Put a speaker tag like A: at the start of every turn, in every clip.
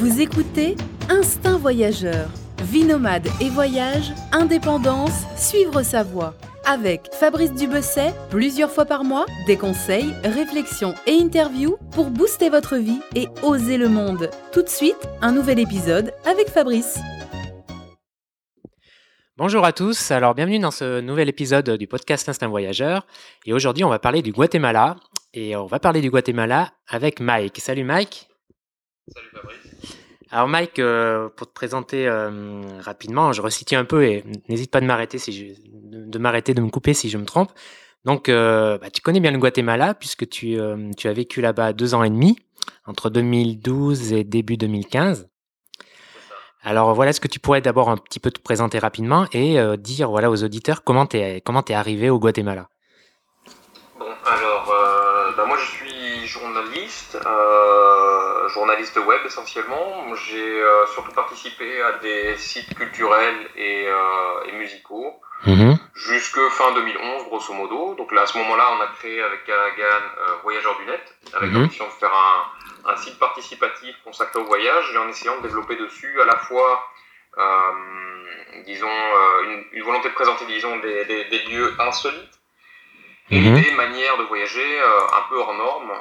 A: Vous écoutez Instinct Voyageur. Vie nomade et voyage, indépendance, suivre sa voie. Avec Fabrice Dubesset, plusieurs fois par mois, des conseils, réflexions et interviews pour booster votre vie et oser le monde. Tout de suite, un nouvel épisode avec Fabrice.
B: Bonjour à tous, alors bienvenue dans ce nouvel épisode du podcast Instinct Voyageur. Et aujourd'hui, on va parler du Guatemala. Et on va parler du Guatemala avec Mike. Salut Mike.
C: Salut Fabrice.
B: Alors Mike, euh, pour te présenter euh, rapidement, je resitue un peu et n'hésite pas de m'arrêter si de, m'arrêter, de me couper si je me trompe. Donc, euh, bah, tu connais bien le Guatemala puisque tu, tu as vécu là-bas deux ans et demi, entre 2012 et début 2015. Alors voilà, est-ce que tu pourrais d'abord un petit peu te présenter rapidement et dire voilà aux auditeurs comment tu es, comment es arrivé au Guatemala
C: Bon, alors, bah, moi je suis journaliste. Journaliste web essentiellement. J'ai euh, surtout participé à des sites culturels et, euh, musicaux mhm. jusque fin 2011 grosso modo. Donc là à ce moment-là on a créé avec Callaghan euh, Voyageurs du Net avec mhm. l'ambition de faire un, site participatif consacré au voyage et en essayant de développer dessus à la fois disons une, volonté de présenter disons des, lieux insolites et mhm. des manières de voyager un peu hors normes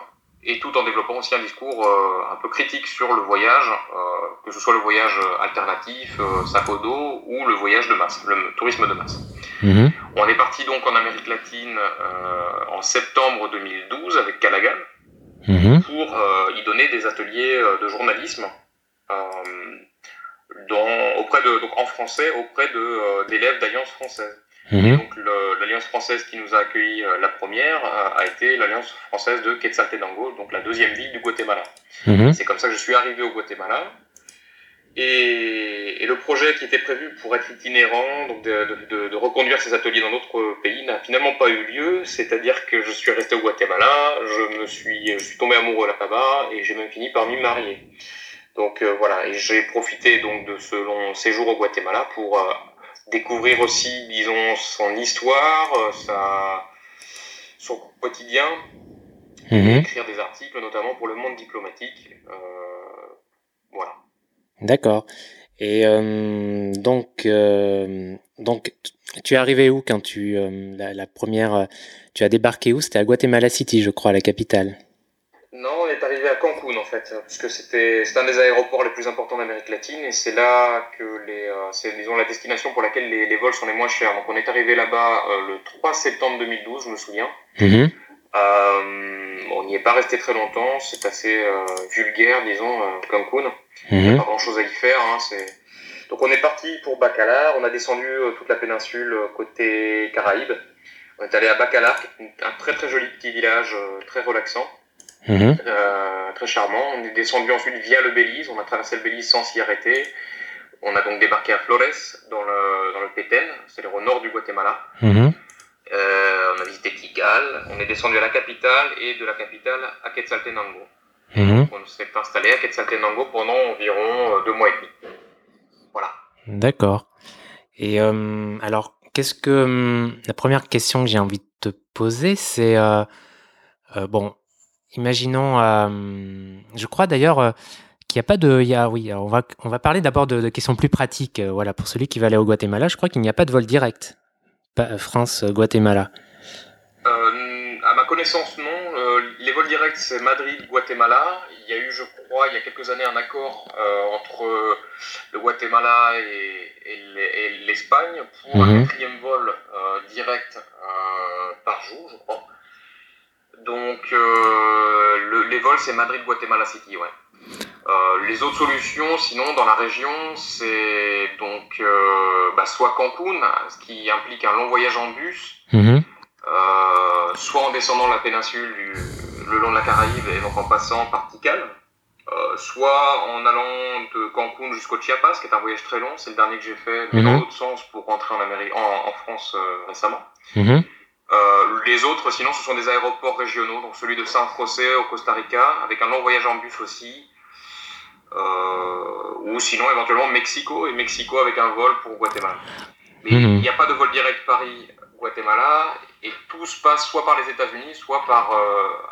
C: et tout en développant aussi un discours euh, un peu critique sur le voyage, euh, que ce soit le voyage alternatif, euh, sac au dos, ou le voyage de masse, le tourisme de masse. Mhm. On est parti donc en Amérique latine en septembre 2012 avec Callaghan mhm. pour y donner des ateliers de journalisme dans, auprès de, donc en français auprès d'élèves d'Alliance française. Mhm. Donc l'alliance française qui nous a accueilli euh, la première a été l'alliance française de Quetzaltenango, donc la deuxième ville du Guatemala. Mhm. C'est comme ça que je suis arrivé au Guatemala. Et, le projet qui était prévu pour être itinérant, donc de, reconduire ces ateliers dans d'autres pays, n'a finalement pas eu lieu. C'est-à-dire que je suis resté au Guatemala, je me suis, je suis tombé amoureux là-bas et j'ai même fini par m'y marier. Donc euh, voilà, et j'ai profité donc de ce long séjour au Guatemala pour euh, découvrir aussi, disons, son histoire, euh, sa, son quotidien, mhm. écrire des articles, notamment pour le monde diplomatique. Euh, voilà.
B: D'accord. Et euh, donc, donc, tu es arrivé où quand tu la, la, première, tu as débarqué où? C'était à Guatemala City, je crois, la capitale.
C: Non, on est arrivé fait, puisque c'était un des aéroports les plus importants d'Amérique latine et c'est là que les, euh, c'est disons la destination pour laquelle les, les, vols sont les moins chers. Donc on est arrivé là-bas euh, le 3 septembre 2012, je me souviens. Mhm. Euh, on n'y est pas resté très longtemps, c'est assez euh, vulgaire, disons, Cancun. Il n'y a mhm. pas grand-chose à y faire. Hein, donc on est parti pour Bacalar, on a descendu toute la péninsule côté Caraïbes. On est allé à Bacalar, un très très joli petit village, très relaxant. Mhm. Euh, très charmant. On est descendu ensuite via le Belize. On a traversé le Belize sans s'y arrêter. On a donc débarqué à Flores, dans le, dans le Petén, c'est au nord du Guatemala. Mhm. Euh, on a visité Tikal. On est descendu à la capitale et de la capitale à Quetzaltenango. Mhm. On s'est installé à Quetzaltenango pendant environ euh, deux mois et demi. Voilà.
B: D'accord. Et alors, qu'est-ce que la première question que j'ai envie de te poser, c'est bon, Imaginons, euh, je crois d'ailleurs euh, qu'il n'y a pas de, il y a, oui, on va, on va parler d'abord de, questions plus pratiques. Euh, voilà, pour celui qui va aller au Guatemala, je crois qu'il n'y a pas de vol direct, France-Guatemala.
C: à ma connaissance, non. les vols directs, c'est Madrid-Guatemala. Il y a eu, je crois, il y a quelques années, un accord entre le Guatemala et, l'Espagne pour un mhm. quatrième vol direct par jour, je crois. Donc, euh, les vols, c'est Madrid-Guatemala City, ouais. Euh, les autres solutions, sinon, dans la région, c'est donc euh, bah, soit Cancun, ce qui implique un long voyage en bus, mhm. soit en descendant la péninsule le long de la Caraïbe et donc en passant par Tikal, soit en allant de Cancun jusqu'au Chiapas, qui est un voyage très long, c'est le dernier que j'ai fait, mais dans mhm. l'autre sens pour rentrer en, Amérique, en, France récemment. Mhm. Euh, les autres, sinon, ce sont des aéroports régionaux, donc celui de San José au Costa Rica, avec un long voyage en bus aussi. Euh, ou sinon, éventuellement, Mexico, et Mexico avec un vol pour Guatemala. Mais mhm. il n'y a pas de vol direct Paris Guatemala, et tout se passe soit par les États-Unis, soit par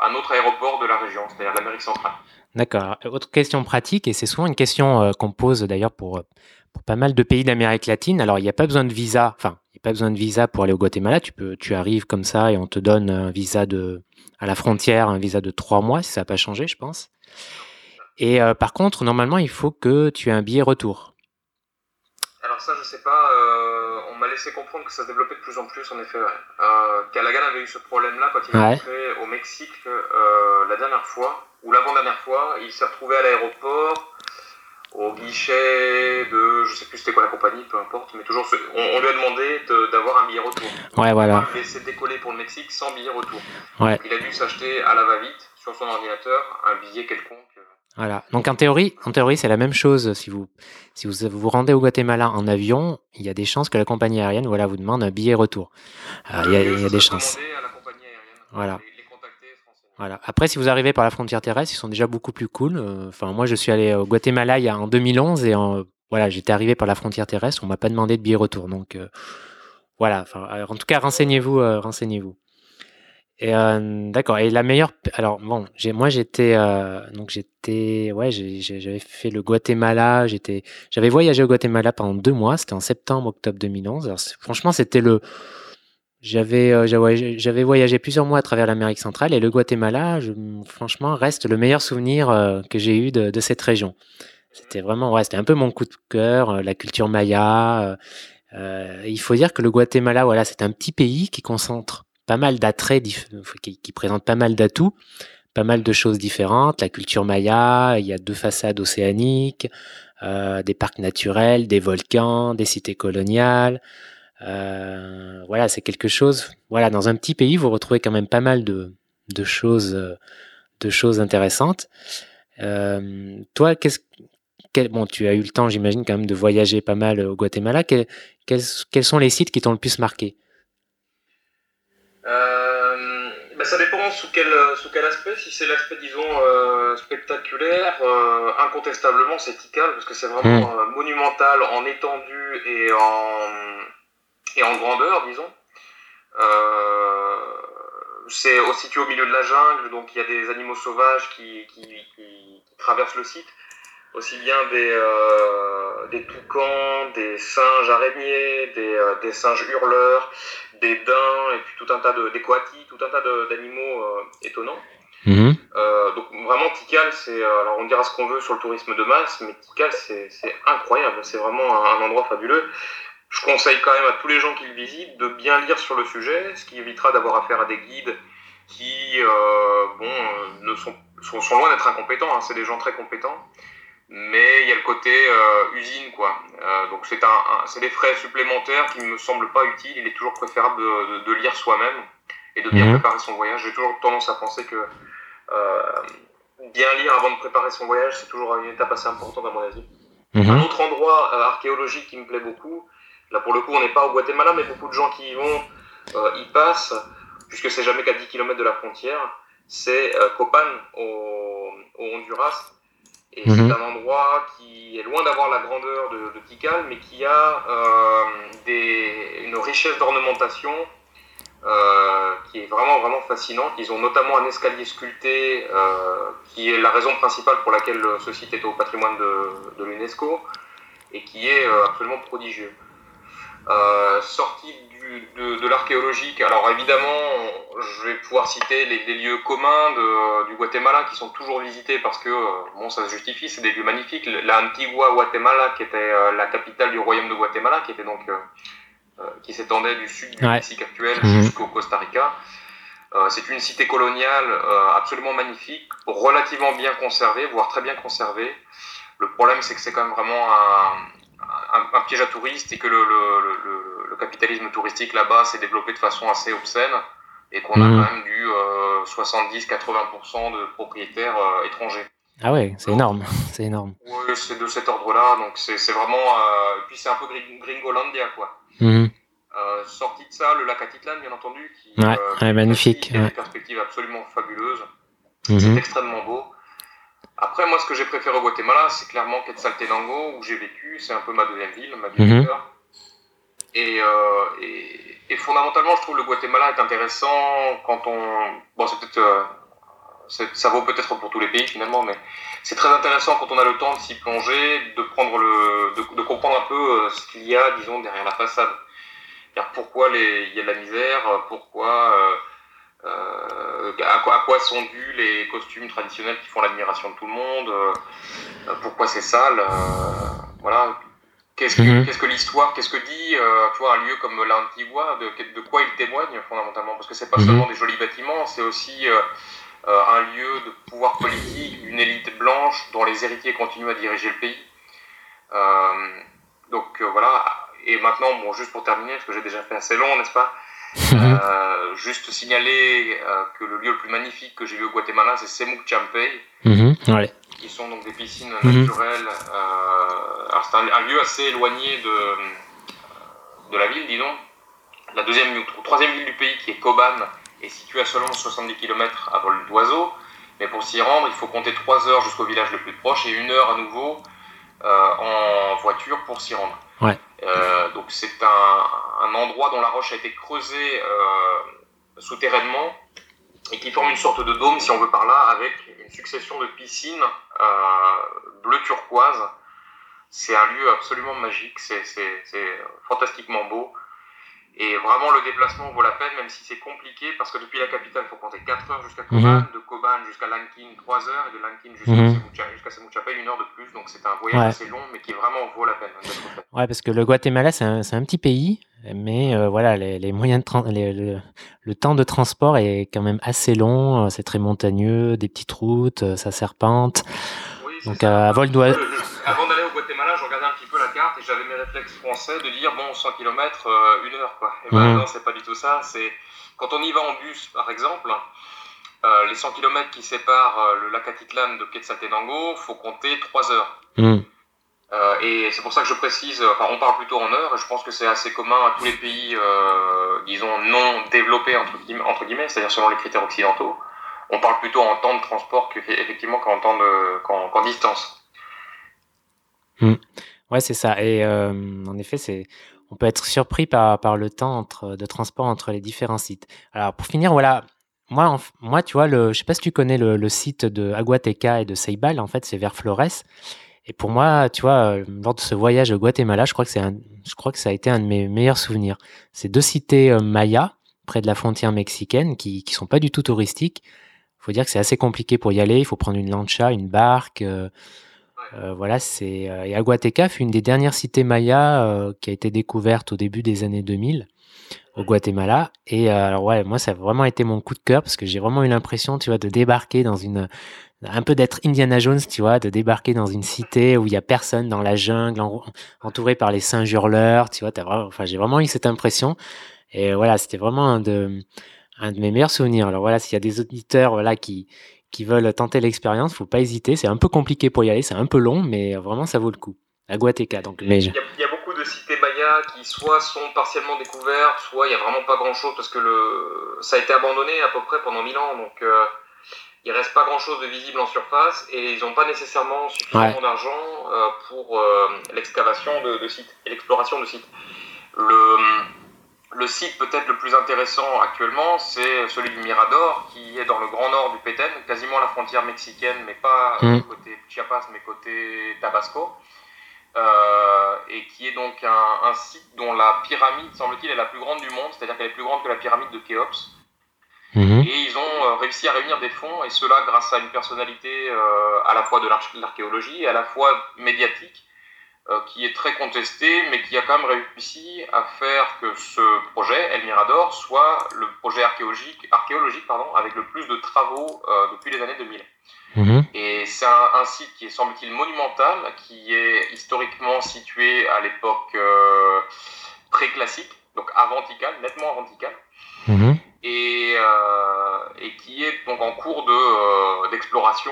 C: un autre aéroport de la région, c'est-à-dire l'Amérique centrale.
B: D'accord. Autre question pratique, et c'est souvent une question qu'on pose d'ailleurs pour, pour pas mal de pays d'Amérique latine. Alors, il n'y a pas besoin de visa, enfin, pas besoin de visa pour aller au Guatemala. Tu, peux, tu arrives comme ça et on te donne un visa de, à la frontière, un visa de trois mois, si ça n'a pas changé, je pense. Et euh, par contre, normalement, il faut que tu aies un billet retour.
C: Alors ça, je sais pas. Euh, on m'a laissé comprendre que ça se développait de plus en plus, en effet. Euh, Callaghan avait eu ce problème-là quand il est rentré au Mexique la dernière fois, ou l'avant-dernière fois. Il s'est retrouvé à l'aéroport au guichet je sais plus c'était quoi la compagnie, peu importe, mais toujours, on, lui a demandé d'avoir un billet retour.
B: Ouais, voilà.
C: Il laissé décoller pour le Mexique sans billet retour.
B: Ouais.
C: il a dû s'acheter à la va-vite sur son ordinateur un billet quelconque.
B: Voilà. Donc en théorie, en théorie, c'est la même chose. Si vous, si vous vous rendez au Guatemala en avion, il y a des chances que la compagnie aérienne, voilà, vous demande un billet retour. Euh, il y a, il y a des chances. Voilà. Voilà. Après, si vous arrivez par la frontière terrestre, ils sont déjà beaucoup plus cool. Euh, enfin, moi, je suis allé au Guatemala il y a, en 2011 et en, voilà, j'étais arrivé par la frontière terrestre. On m'a pas demandé de billet retour. Donc, euh, voilà. Enfin, en tout cas, renseignez-vous, euh, renseignez-vous. Et d'accord. Et la meilleure. Alors bon, j'ai, moi j'étais donc j'étais ouais, j'avais fait le Guatemala. J'étais, j'avais voyagé au Guatemala pendant deux mois. C'était en septembre, octobre 2011. Alors, franchement, c'était le euh, j'avais j'avais voyagé plusieurs mois à travers l'Amérique centrale et le Guatemala, franchement, reste le meilleur souvenir euh, que j'ai eu de, cette région. C'était vraiment, ouais, c'était un peu mon coup de cœur, euh, la culture maya. Euh, il faut dire que le Guatemala, voilà, c'est un petit pays qui concentre pas mal d'attraits, qui, qui, présente pas mal d'atouts, pas mal de choses différentes. La culture maya, il y a deux façades océaniques, euh, des parcs naturels, des volcans, des cités coloniales. Euh, voilà, c'est quelque chose. Voilà, dans un petit pays, vous retrouvez quand même pas mal de, de choses, euh, de choses intéressantes. Euh, toi, qu'est-ce quel, bon, tu as eu le temps, j'imagine, quand même de voyager pas mal au Guatemala. quels, quels sont les sites qui t'ont le plus marqué?
C: Euh, ben Ça dépend sous quel, sous quel aspect. Si c'est l'aspect, disons, euh, spectaculaire, euh, incontestablement, c'est Tikal, parce que c'est vraiment hmm. monumental en étendue et en, et en grandeur, disons. C'est situé au milieu de la jungle, donc il y a des animaux sauvages qui, qui, traversent le site, aussi bien des, euh, des toucans, des singes araignées, des, euh, des, singes hurleurs, des daims, et puis tout un tas de des coatis, tout un tas d'animaux étonnants.
B: Mhm.
C: donc vraiment Tikal, c'est alors on dira ce qu'on veut sur le tourisme de masse, mais Tikal c'est incroyable, c'est vraiment un endroit fabuleux je conseille quand même à tous les gens qui le visitent de bien lire sur le sujet, ce qui évitera d'avoir affaire à des guides qui euh, bon, euh, ne sont, sont, loin d'être incompétents, hein, c'est des gens très compétents, mais il y a le côté euh, usine, quoi. donc c'est un, c'est des frais supplémentaires qui ne me semblent pas utiles, il est toujours préférable de, de, lire soi-même et de bien mhm. préparer son voyage. J'ai toujours tendance à penser que bien lire avant de préparer son voyage, c'est toujours une étape assez importante à mon avis. Mhm. Un autre endroit archéologique qui me plaît beaucoup, Là, pour le coup, on n'est pas au Guatemala, mais beaucoup de gens qui y vont euh, y passent, puisque c'est jamais qu'à 10 km de la frontière. C'est euh, Copan, au, Honduras. Et c'est mhm. un endroit qui est loin d'avoir la grandeur de, de, Tikal, mais qui a euh, des, une richesse d'ornementation qui est vraiment, vraiment fascinante. Ils ont notamment un escalier sculpté, qui est la raison principale pour laquelle ce site est au patrimoine de, de l'UNESCO, et qui est absolument prodigieux. Euh, sorti du, de, de l'archéologique. Alors évidemment, je vais pouvoir citer les, les lieux communs de, du Guatemala qui sont toujours visités parce que, euh, bon, ça se justifie, c'est des lieux magnifiques. La Antigua Guatemala, qui était euh, la capitale du royaume de Guatemala, qui était donc qui s'étendait du sud du Mexique actuel mhm. jusqu'au Costa Rica. c'est une cité coloniale absolument magnifique, relativement bien conservée, voire très bien conservée. Le problème, c'est que c'est quand même vraiment un, un, piège à touristes et que le, le, le, capitalisme touristique là-bas s'est développé de façon assez obscène et qu'on a mmh. quand même du 70-80% de propriétaires euh, étrangers.
B: Ah ouais, c'est énorme, c'est énorme.
C: Oui, c'est de cet ordre-là, donc c'est vraiment... Euh, puis c'est un peu gringolandia, quoi.
B: Mmh.
C: Euh, sorti de ça, le lac Atitlan, bien entendu,
B: qui ouais, magnifique.
C: a une perspective absolument fabuleuse. Mmh. C'est extrêmement beau. Après, moi, ce que j'ai préféré au Guatemala, c'est clairement Quetzaltenango, où j'ai vécu. C'est un peu ma deuxième ville, ma deuxième mm Et, et, fondamentalement, je trouve le Guatemala est intéressant quand on. Bon, c'est peut-être. ça vaut peut-être pour tous les pays finalement, mais c'est très intéressant quand on a le temps de s'y plonger, de, prendre le, de, comprendre un peu ce qu'il y a, disons, derrière la façade. Pourquoi il y a de la misère, pourquoi euh, à, quoi, sont dus les costumes traditionnels qui font l'admiration de tout le monde euh, Pourquoi c'est sale euh, Voilà. Qu'est-ce que, mhm. qu'est-ce que l'histoire Qu'est-ce que dit tu vois, un lieu comme l'Antigua de, de, quoi il témoigne fondamentalement? Parce que c'est pas mhm. seulement des jolis bâtiments, c'est aussi un lieu de pouvoir politique d'une élite blanche dont les héritiers continuent à diriger le pays. donc voilà. Et maintenant, bon, juste pour terminer, parce que j'ai déjà fait assez long, n'est-ce pas? Euh, juste signaler euh, que le lieu le plus magnifique que j'ai vu au Guatemala, c'est Semuc Champey,
B: mhm,
C: qui sont donc des piscines mhm. naturelles. Euh, c'est un, lieu assez éloigné de, de la ville, disons. La deuxième, troisième ville du pays, qui est Koban, est située à seulement 70 km à vol d'oiseau. Mais pour s'y rendre, il faut compter 3 heures jusqu'au village le plus proche et une heure à nouveau en voiture pour s'y rendre.
B: Ouais.
C: Euh, donc c'est un, un, endroit dont la roche a été creusée euh, souterrainement et qui forme une sorte de dôme, si on veut par là, avec une succession de piscines euh, bleu turquoise. C'est un lieu absolument magique, c'est fantastiquement beau. Et vraiment, le déplacement vaut la peine, même si c'est compliqué, parce que depuis la capitale, il faut compter 4 heures jusqu'à Koban, mhm. de Koban jusqu'à Lankin, 3 heures, et de Lankin jusqu'à mm -hmm. une heure de plus. Donc c'est un voyage assez long, mais qui vraiment vaut la peine
B: Ouais, parce que le Guatemala, c'est un, un, petit pays, mais euh, voilà, les, les moyens de les, le, le, temps de transport est quand même assez long, euh, c'est très montagneux, des petites routes, euh, ça serpente.
C: Oui, donc à vol d'oiseau. Avant d'aller au Guatemala, je regardais un petit peu la carte et j'avais mes réflexes français de dire bon 100 km, une heure quoi. Et ben non, c'est pas du tout ça. C'est quand on y va en bus par exemple, euh, les 100 km qui séparent le lac Atitlan de Quetzaltenango, faut compter 3 heures.
B: Mm.
C: Euh, et c'est pour ça que je précise, enfin on parle plutôt en heures, et je pense que c'est assez commun à tous les pays, disons, non développés, entre guillemets, c'est-à-dire selon les critères occidentaux. On parle plutôt en temps de transport qu'effectivement qu'en temps de, qu'en, distance.
B: Mm. Ouais, c'est ça. Et en effet, c'est, on peut être surpris par, par le temps de transport entre les différents sites. Alors pour finir, voilà, moi, moi, tu vois, le, je sais pas si tu connais le, site de Aguateca et de Ceibal, en fait, c'est vers Flores. Et pour moi, tu vois, euh, lors de ce voyage au Guatemala, je crois que c'est un, je crois que ça a été un de mes meilleurs souvenirs. C'est deux cités euh, mayas près de la frontière mexicaine qui, qui sont pas du tout touristiques. Il faut dire que c'est assez compliqué pour y aller. Il faut prendre une lancha, une barque. Euh, euh voilà, c'est et Aguateca fut une des dernières cités mayas qui a été découverte au début des années 2000 au Guatemala. Et euh, alors ouais, moi ça a vraiment été mon coup de cœur parce que j'ai vraiment eu l'impression, tu vois, de débarquer dans une un peu d'être Indiana Jones, tu vois, de débarquer dans une cité où il y a personne dans la jungle, entouré par les singes hurleurs, tu vois, t'as vraiment, enfin j'ai vraiment eu cette impression. Et voilà, c'était vraiment un de un de mes meilleurs souvenirs. Alors voilà, s'il y a des auditeurs voilà qui qui veulent tenter l'expérience, faut pas hésiter. C'est un peu compliqué pour y aller, c'est un peu long, mais vraiment ça vaut le coup. À Guateca, donc.
C: Il y, a, beaucoup de cités qui soit sont partiellement découvertes, soit il y a vraiment pas grand chose parce que le ça a été abandonné à peu près pendant 1000 ans, donc euh, il reste pas grand chose de visible en surface et ils n'ont pas nécessairement suffisamment d'argent euh, pour euh, l'excavation de, de, sites et l'exploration de sites. Le, le site peut-être le plus intéressant actuellement, c'est celui du Mirador, qui est dans le grand nord du Petén, quasiment la frontière mexicaine, mais pas mm. côté Chiapas, mais côté Tabasco. Euh, et qui est donc un, site dont la pyramide, semble-t-il, est la plus grande du monde, c'est-à-dire qu'elle est plus grande que la pyramide de Khéops. Mhm. Et ils ont euh, réussi à réunir des fonds, et cela grâce à une personnalité euh, à la fois de l'archéologie et à la fois médiatique, qui est très contestée, mais qui a quand même réussi à faire que ce projet, El Mirador, soit le projet archéologique, archéologique pardon, avec le plus de travaux depuis les années 2000.
B: Mhm.
C: Et c'est un, site qui est, semble-t-il, monumental, qui est historiquement situé à l'époque euh, préclassique, donc avanticale, nettement avanticale, et, euh, et, qui est donc en cours euh, d'exploration,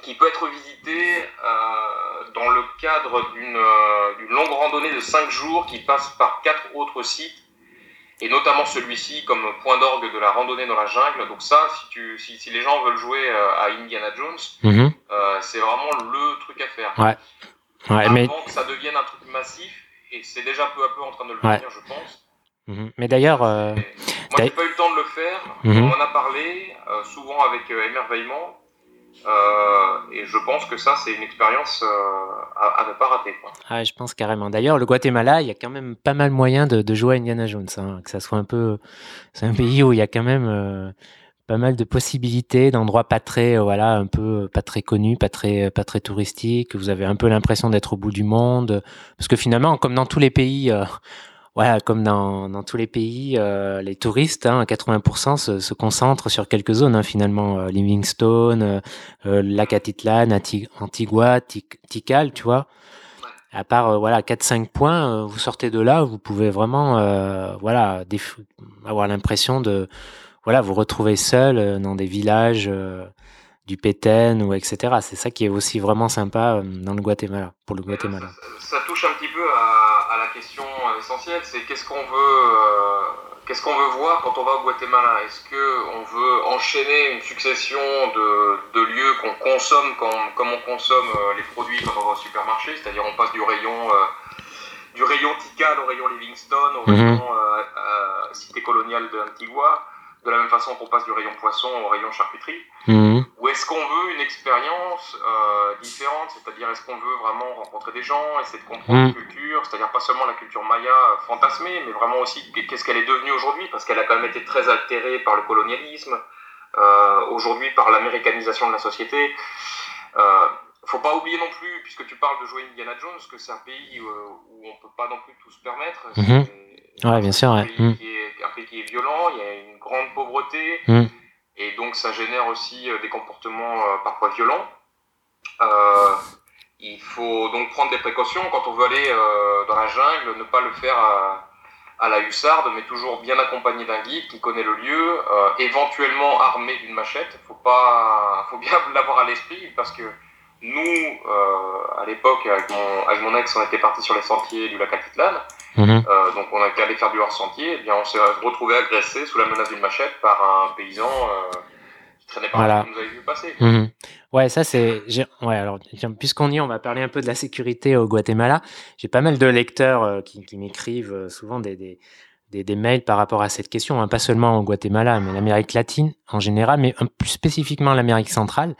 C: qui peut être visité euh, dans le cadre d'une longue randonnée de 5 jours qui passe par quatre autres sites et notamment celui-ci comme point d'orgue de la randonnée dans la jungle. Donc ça, si, tu, si, si les gens veulent jouer euh, à Indiana Jones,
B: mhm.
C: euh, c'est vraiment le truc à faire.
B: Ouais.
C: Ouais, Avant que ça devienne un truc massif et c'est déjà peu à peu en train de le devenir, je pense.
B: Mhm. Mais d'ailleurs. Euh,
C: moi, j'ai pas eu le temps de le faire. Mhm. On en a parlé, euh, souvent avec émerveillement. Et je pense que ça, c'est une expérience à, ne pas rater.
B: Ah, je pense carrément. D'ailleurs, le Guatemala, il y a quand même pas mal moyen de, jouer à Indiana Jones. Hein, que ça soit un peu. C'est un pays où il y a quand même pas mal de possibilités d'endroits pas très voilà un peu pas très connus pas très pas très touristiques vous avez un peu l'impression d'être au bout du monde parce que finalement comme dans tous les pays voilà, comme dans, dans tous les pays, euh, les touristes, hein, 80% se, se, concentrent sur quelques zones hein, finalement. Euh, Livingstone, euh, euh Lac Atitlan, Antigua, Tikal, tu vois. À part voilà 4-5 points, vous sortez de là, vous pouvez vraiment voilà avoir l'impression de voilà vous retrouver seul dans des villages du Péten ou etc. C'est ça qui est aussi vraiment sympa dans le Guatemala pour le Guatemala.
C: Ça, ça touche un petit peu à, à la question c'est qu'est-ce qu'on veut, euh, qu'est-ce qu'on veut voir quand on va au Guatemala? Est-ce qu'on veut enchaîner une succession de, de lieux qu'on consomme comme, comme, on consomme euh, les produits quand on va au supermarché, c'est-à-dire on passe du rayon euh, du rayon Tikal au rayon Livingstone, au mhm. rayon cité coloniale de Antigua, de la même façon qu'on passe du rayon poisson au rayon charcuterie mhm. Ou est-ce qu'on veut une expérience euh, différente C'est-à-dire, est-ce qu'on veut vraiment rencontrer des gens, essayer de comprendre mhm. la culture C'est-à-dire, pas seulement la culture maya euh, fantasmée, mais vraiment aussi qu'est-ce qu'elle est devenue aujourd'hui Parce qu'elle a quand même été très altérée par le colonialisme, euh, aujourd'hui par l'américanisation de la société. Euh, faut pas oublier non plus, puisque tu parles de jouer Indiana Jones, que c'est un pays où, où on peut pas non plus tout se permettre.
B: Mhm. Ouais, bien sûr. Ouais.
C: Un, pays est, un, pays qui est violent, il y a une grande pauvreté, mm. et donc ça génère aussi euh, des comportements euh, parfois violents. Euh, il faut donc prendre des précautions quand on veut aller euh, dans la jungle, ne pas le faire à, à, la hussarde, mais toujours bien accompagné d'un guide qui connaît le lieu, euh, éventuellement armé d'une machette. Faut pas, faut bien l'avoir à l'esprit parce que nous, euh, à l'époque, avec mon, avec mon ex, on était parti sur les sentiers du lac Atitlan. Mhm. Euh, donc on a qu'à aller faire du hors-sentier. Et eh bien on s'est retrouvé agressé sous la menace d'une machette par un paysan euh, qui traînait par là, qui nous avait vu passer.
B: Mhm. Ouais, ça c'est. Ouais, alors puisqu'on y est, on va parler un peu de la sécurité au Guatemala. J'ai pas mal de lecteurs euh, qui, qui m'écrivent euh, souvent des, des, des, des, mails par rapport à cette question, hein, pas seulement au Guatemala, mais l'Amérique latine en général, mais plus spécifiquement l'Amérique centrale,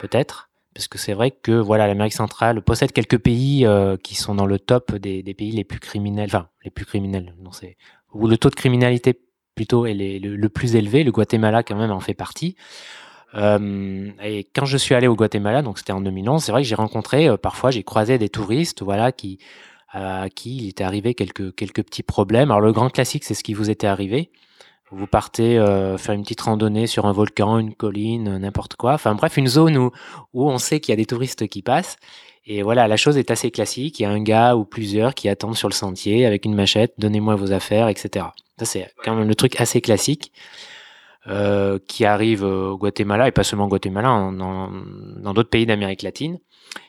B: peut-être parce que c'est vrai que voilà l'Amérique centrale possède quelques pays euh, qui sont dans le top des, pays les plus criminels, enfin les plus criminels, non où le taux de criminalité plutôt est le, le, plus élevé. Le Guatemala quand même en fait partie. Euh, et quand je suis allé au Guatemala, donc c'était en 2011, c'est vrai que j'ai rencontré euh, parfois j'ai croisé des touristes, voilà qui à qui il était arrivé quelques quelques petits problèmes. Alors le grand classique c'est ce qui vous était arrivé. Vous partez euh, faire une petite randonnée sur un volcan, une colline, n'importe quoi. Enfin bref, une zone où, où on sait qu'il y a des touristes qui passent. Et voilà, la chose est assez classique. Il y a un gars ou plusieurs qui attendent sur le sentier avec une machette, donnez-moi vos affaires, etc. Ça, c'est quand même le truc assez classique euh, qui arrive au Guatemala, et pas seulement au Guatemala, dans d'autres pays d'Amérique latine.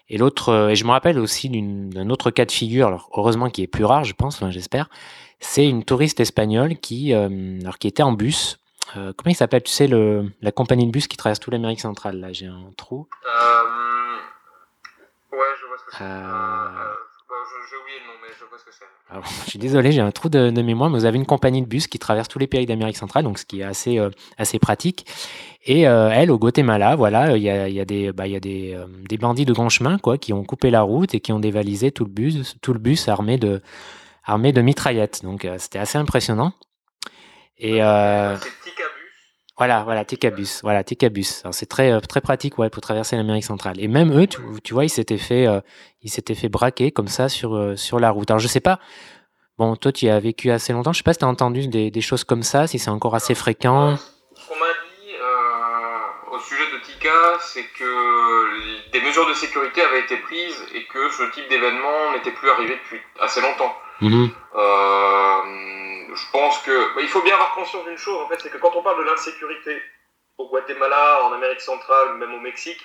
B: Et l'autre, euh, et je me rappelle aussi d'un autre cas de figure, alors heureusement qui est plus rare, je pense, enfin, j'espère, c'est une touriste espagnole qui, euh, alors qui était en bus. Euh, comment il s'appelle Tu sais, le, la compagnie de bus qui traverse toute l'Amérique centrale. Là, j'ai un trou.
C: Euh... Ouais, je vois ce que c'est. Euh j'ai oublié le nom, mais je vois ce que c'est.
B: Ah je suis désolé, j'ai un trou de, de, mémoire, mais vous avez une compagnie de bus qui traverse tous les pays d'Amérique centrale, donc ce qui est assez, euh, assez pratique. Et euh, elle, au Guatemala, voilà, il y a, y a, des, bah, y a des, des bandits de grand chemin, quoi, qui ont coupé la route et qui ont dévalisé tout le bus, tout le bus armé de, armé de mitraillettes. Donc euh, c'était assez impressionnant. Et euh, voilà, voilà, Ticabus, voilà, Ticabus. C'est très euh, très pratique, ouais, pour traverser l'Amérique centrale. Et même eux, tu, tu vois, ils s'étaient fait, euh, ils s'étaient fait braquer comme ça sur euh, sur la route. Alors je sais pas. Bon, toi, tu y as vécu assez longtemps. Je sais pas si tu as entendu des, des, choses comme ça, si c'est encore assez fréquent.
C: Ce qu'on m'a dit au sujet de Tika, c'est que des mesures de sécurité avaient été prises et que ce type d'événement n'était plus arrivé depuis assez longtemps.
B: Mmh.
C: Euh, je pense que bah, il faut bien avoir conscience d'une chose en fait, c'est que quand on parle de l'insécurité au Guatemala, en Amérique centrale, même au Mexique,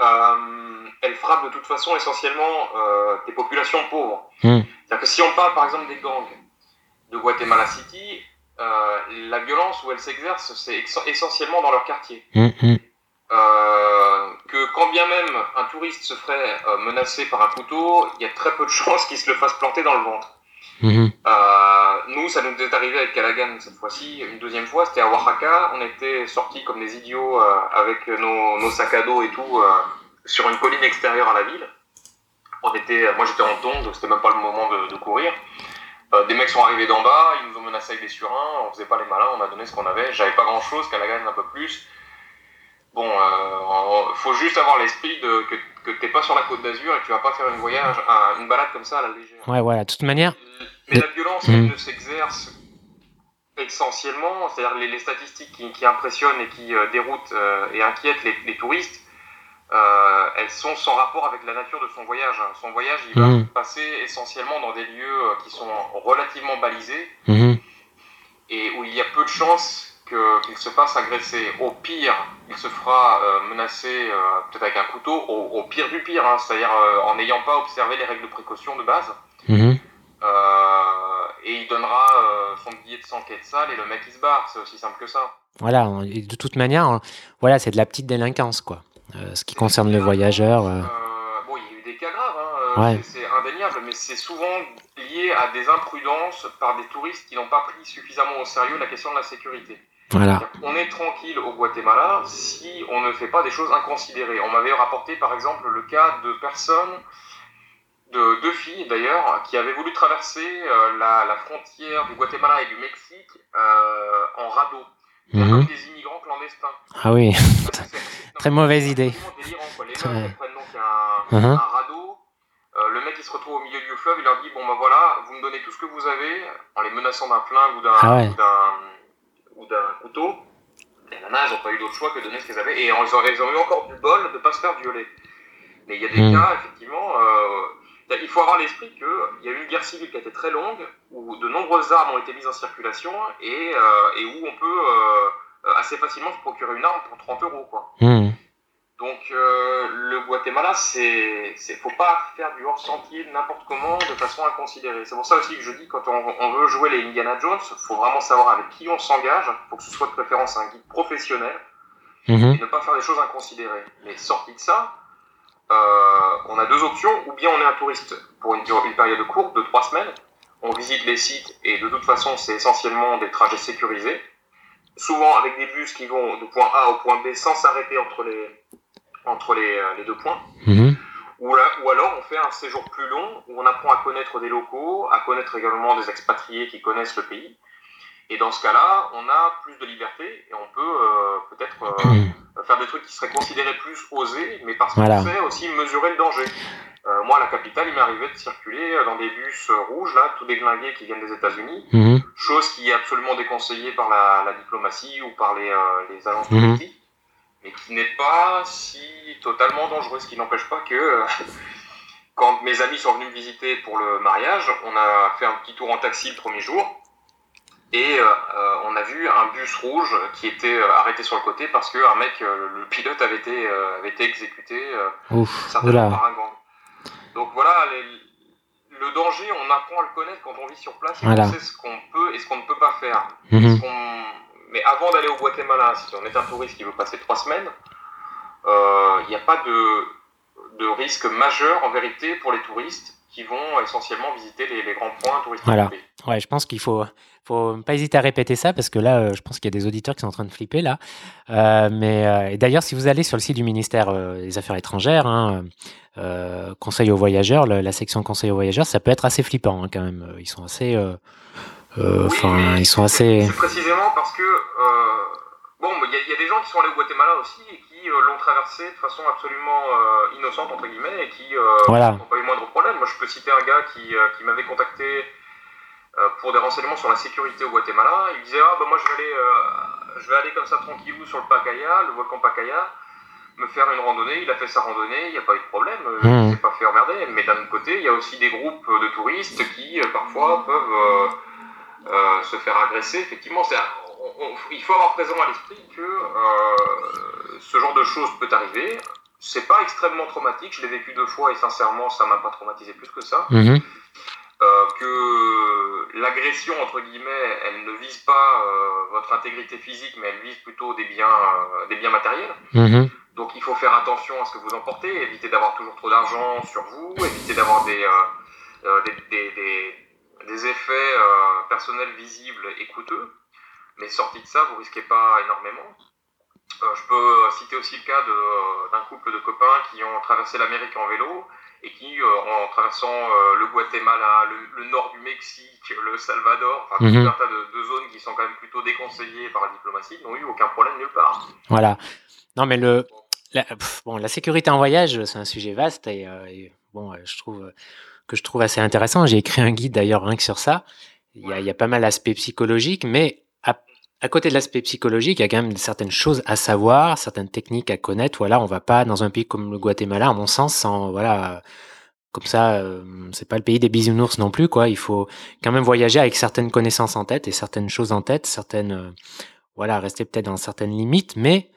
C: euh, elle frappe de toute façon essentiellement euh, des populations pauvres.
B: Mmh.
C: C'est-à-dire que si on parle par exemple des gangs de Guatemala City, la violence où elle s'exerce, c'est essentiellement dans leur quartier.
B: Mmh.
C: Euh, que quand bien même un touriste se ferait euh, menacer par un couteau, il y a très peu de chances qu'il se le fasse planter dans le ventre.
B: Mhm.
C: Euh, nous, ça nous est arrivé avec Callaghan cette fois-ci, une deuxième fois, c'était à Oaxaca. On était sortis comme des idiots avec nos, nos sacs à dos et tout sur une colline extérieure à la ville. On était, moi j'étais en tonde, c'était même pas le moment de, de courir. Euh, des mecs sont arrivés d'en bas, ils nous ont menacés avec des surins, on faisait pas les malins, on a donné ce qu'on avait. J'avais pas grand chose, Callaghan un peu plus. Bon, euh, faut juste avoir l'esprit de que, que t'es pas sur la côte d'Azur et que tu vas pas faire une voyage, un- une balade comme ça à la légère.
B: Ouais, voilà. De toute manière,
C: Mais la violence,
B: Mm.
C: elle ne s'exerce essentiellement, c'est-à-dire les, les statistiques qui, qui impressionnent et qui euh, déroutent euh, et inquiètent les, les touristes, euh, elles sont sans rapport avec la nature de son voyage. Son voyage, il va se passer essentiellement dans des lieux qui sont relativement balisés
B: mhm,
C: et où il y a peu de chances qu'il se fasse agresser. Au pire, il se fera euh, menacer euh, peut-être avec un couteau, au, au pire du pire, hein, c'est-à-dire euh, en n'ayant pas observé les règles de précaution de base.
B: mhm.
C: Euh, et il donnera euh, son billet de 100 quetzals et le mec il se barre, c'est aussi simple que ça.
B: Voilà. et de toute manière, voilà, c'est de la petite délinquance, quoi. Euh, ce qui concerne le voyageur.
C: bon, il y a eu des cas graves, hein,
B: Ouais.
C: c'est indéniable, mais c'est souvent lié à des imprudences par des touristes qui n'ont pas pris suffisamment au sérieux la question de la sécurité.
B: Voilà.
C: On est tranquille au Guatemala si on ne fait pas des choses inconsidérées. On m'avait rapporté par exemple le cas de personnes, de deux filles d'ailleurs, qui avaient voulu traverser euh, la, la frontière du Guatemala et du Mexique euh, en radeau.
B: Mhm.
C: Comme des immigrants clandestins.
B: Ah oui. Très mauvaise idée.
C: délirant, quoi. Les
B: Très-
C: mecs elles prennent donc un,
B: Mhm.
C: un radeau. euh, le mec il se retrouve au milieu du fleuve, il leur dit bon ben voilà, vous me donnez tout ce que vous avez en les menaçant d'un flingue ou d'un
B: Ah ouais.
C: Ou d'un ou d'un couteau. Les nanas n'ont pas eu d'autre choix que de donner ce qu'ils avaient et ils ont, eu encore du bol de pas se faire violer. Mais il y a des
B: Mhm.
C: cas effectivement. euh, il faut avoir à l'esprit qu'il y a eu une guerre civile qui a été très longue, où de nombreuses armes ont été mises en circulation et, euh, et où on peut euh, assez facilement se procurer une arme pour 30 euros. Quoi.
B: Mhm.
C: Donc euh, le Guatemala, c'est, c'est faut pas faire du hors sentier n'importe comment de façon inconsidérée. C'est pour ça aussi que je dis quand on, on veut jouer les Indiana Jones, faut vraiment savoir avec qui on s'engage. Faut que ce soit de préférence un guide professionnel
B: Mhm.
C: et ne pas faire des choses inconsidérées. Mais sorti de ça, euh, on a deux options. Ou bien on est un touriste pour une période courte de trois semaines. On visite les sites et de toute façon, c'est essentiellement des trajets sécurisés. Souvent avec des bus qui vont de point A au point B sans s'arrêter entre les, entre les, euh, les deux points.
B: Mhm.
C: Ou, là- ou alors on fait un séjour plus long où on apprend à connaître des locaux, à connaître également des expatriés qui connaissent le pays. Et dans ce cas-là, on a plus de liberté et on peut euh, peut-être euh, faire des trucs qui seraient considérés plus osés, mais parce qu'on
B: Voilà.
C: sait aussi mesurer le danger. Euh, moi, à la capitale, il m'est arrivé de circuler dans des bus rouges, là, tout déglingués qui viennent des États-Unis,
B: Mhm.
C: chose qui est absolument déconseillée par la, la diplomatie ou par les, les agences
B: Mhm.
C: touristiques, mais qui n'est pas si totalement dangereux, ce qui n'empêche pas que quand mes amis sont venus me visiter pour le mariage, on a fait un petit tour en taxi le premier jour. Et euh, euh, on a vu un bus rouge qui était euh, arrêté sur le côté parce qu'un mec, euh, le pilote avait été, euh, avait été exécuté euh,
B: Ouf.
C: certainement par un gang. Donc voilà, les- le danger, on apprend à le connaître quand on vit sur place et
B: Voilà.
C: on sait ce qu'on peut et ce qu'on ne peut pas faire.
B: Mhm.
C: Mais avant d'aller au Guatemala, si on est un touriste qui veut passer trois semaines, euh, il n'y a pas de, de risque majeur en vérité pour les touristes qui vont essentiellement visiter les, les grands points touristiques
B: Voilà. Ouais, je pense qu'il faut, faut pas hésiter à répéter ça parce que là, euh, je pense qu'il y a des auditeurs qui sont en train de flipper là. Euh, mais euh, d'ailleurs, si vous allez sur le site du ministère des Affaires étrangères, hein, euh, conseil aux voyageurs, la section conseil aux voyageurs, ça peut être assez flippant hein, quand même. Ils sont assez,
C: Oui,
B: enfin, ils sont assez.
C: C'est précisément parce que bon, il y, a- il y a des gens qui sont allés au Guatemala aussi et qui l'ont traversé de façon absolument innocente entre guillemets et qui
B: Voilà.
C: n'ont pas eu le moindre problème. Moi, je peux citer un gars qui, qui m'avait contacté pour des renseignements sur la sécurité au Guatemala. Il disait ah bah moi je vais aller, euh, je vais aller comme ça tranquillou sur le Pacaya, le volcan Pacaya, me faire une randonnée. Il a fait sa randonnée, il n'y a pas eu de problème, euh,
B: Mhm.
C: il s'est pas fait emmerder. Mais d'un autre côté, il y a aussi des groupes de touristes qui euh, parfois peuvent euh, euh, se faire agresser. Effectivement, on- on- il faut avoir présent à l'esprit que euh, ce genre de choses peut arriver. C'est pas extrêmement traumatique. Je l'ai vécu deux fois et sincèrement, ça m'a pas traumatisé plus que ça.
B: Mhm.
C: Euh, que l'agression entre guillemets, elle ne vise pas euh, votre intégrité physique, mais elle vise plutôt des biens, euh, des biens matériels.
B: Mhm.
C: Donc il faut faire attention à ce que vous emportez, éviter d'avoir toujours trop d'argent sur vous, éviter d'avoir des, des, des, des, effets personnels visibles et coûteux. Mais sorti de ça, vous risquez pas énormément. je peux citer aussi le cas d'un couple de copains qui ont traversé l'Amérique en vélo et qui, euh, en traversant euh, le Guatemala, le, nord du Mexique, le Salvador, enfin tout mhm. un tas de, zones qui sont quand même plutôt déconseillées par la diplomatie, n'ont eu aucun problème nulle part.
B: Voilà. Non, mais le, la, bon, la sécurité en voyage, c'est un sujet vaste et, euh, bon, je trouve que je trouve assez intéressant. J'ai écrit un guide d'ailleurs rien que sur ça. Il y, a, il y a pas mal d'aspects psychologiques, mais à côté de l'aspect psychologique, il y a quand même certaines choses à savoir, certaines techniques à connaître. Voilà, on va pas dans un pays comme le Guatemala, à mon sens, sans voilà, comme ça, euh, c'est pas le pays des bisounours non plus, quoi. Il faut quand même voyager avec certaines connaissances en tête et certaines choses en tête, certaines, euh, voilà, rester peut-être dans certaines limites, mais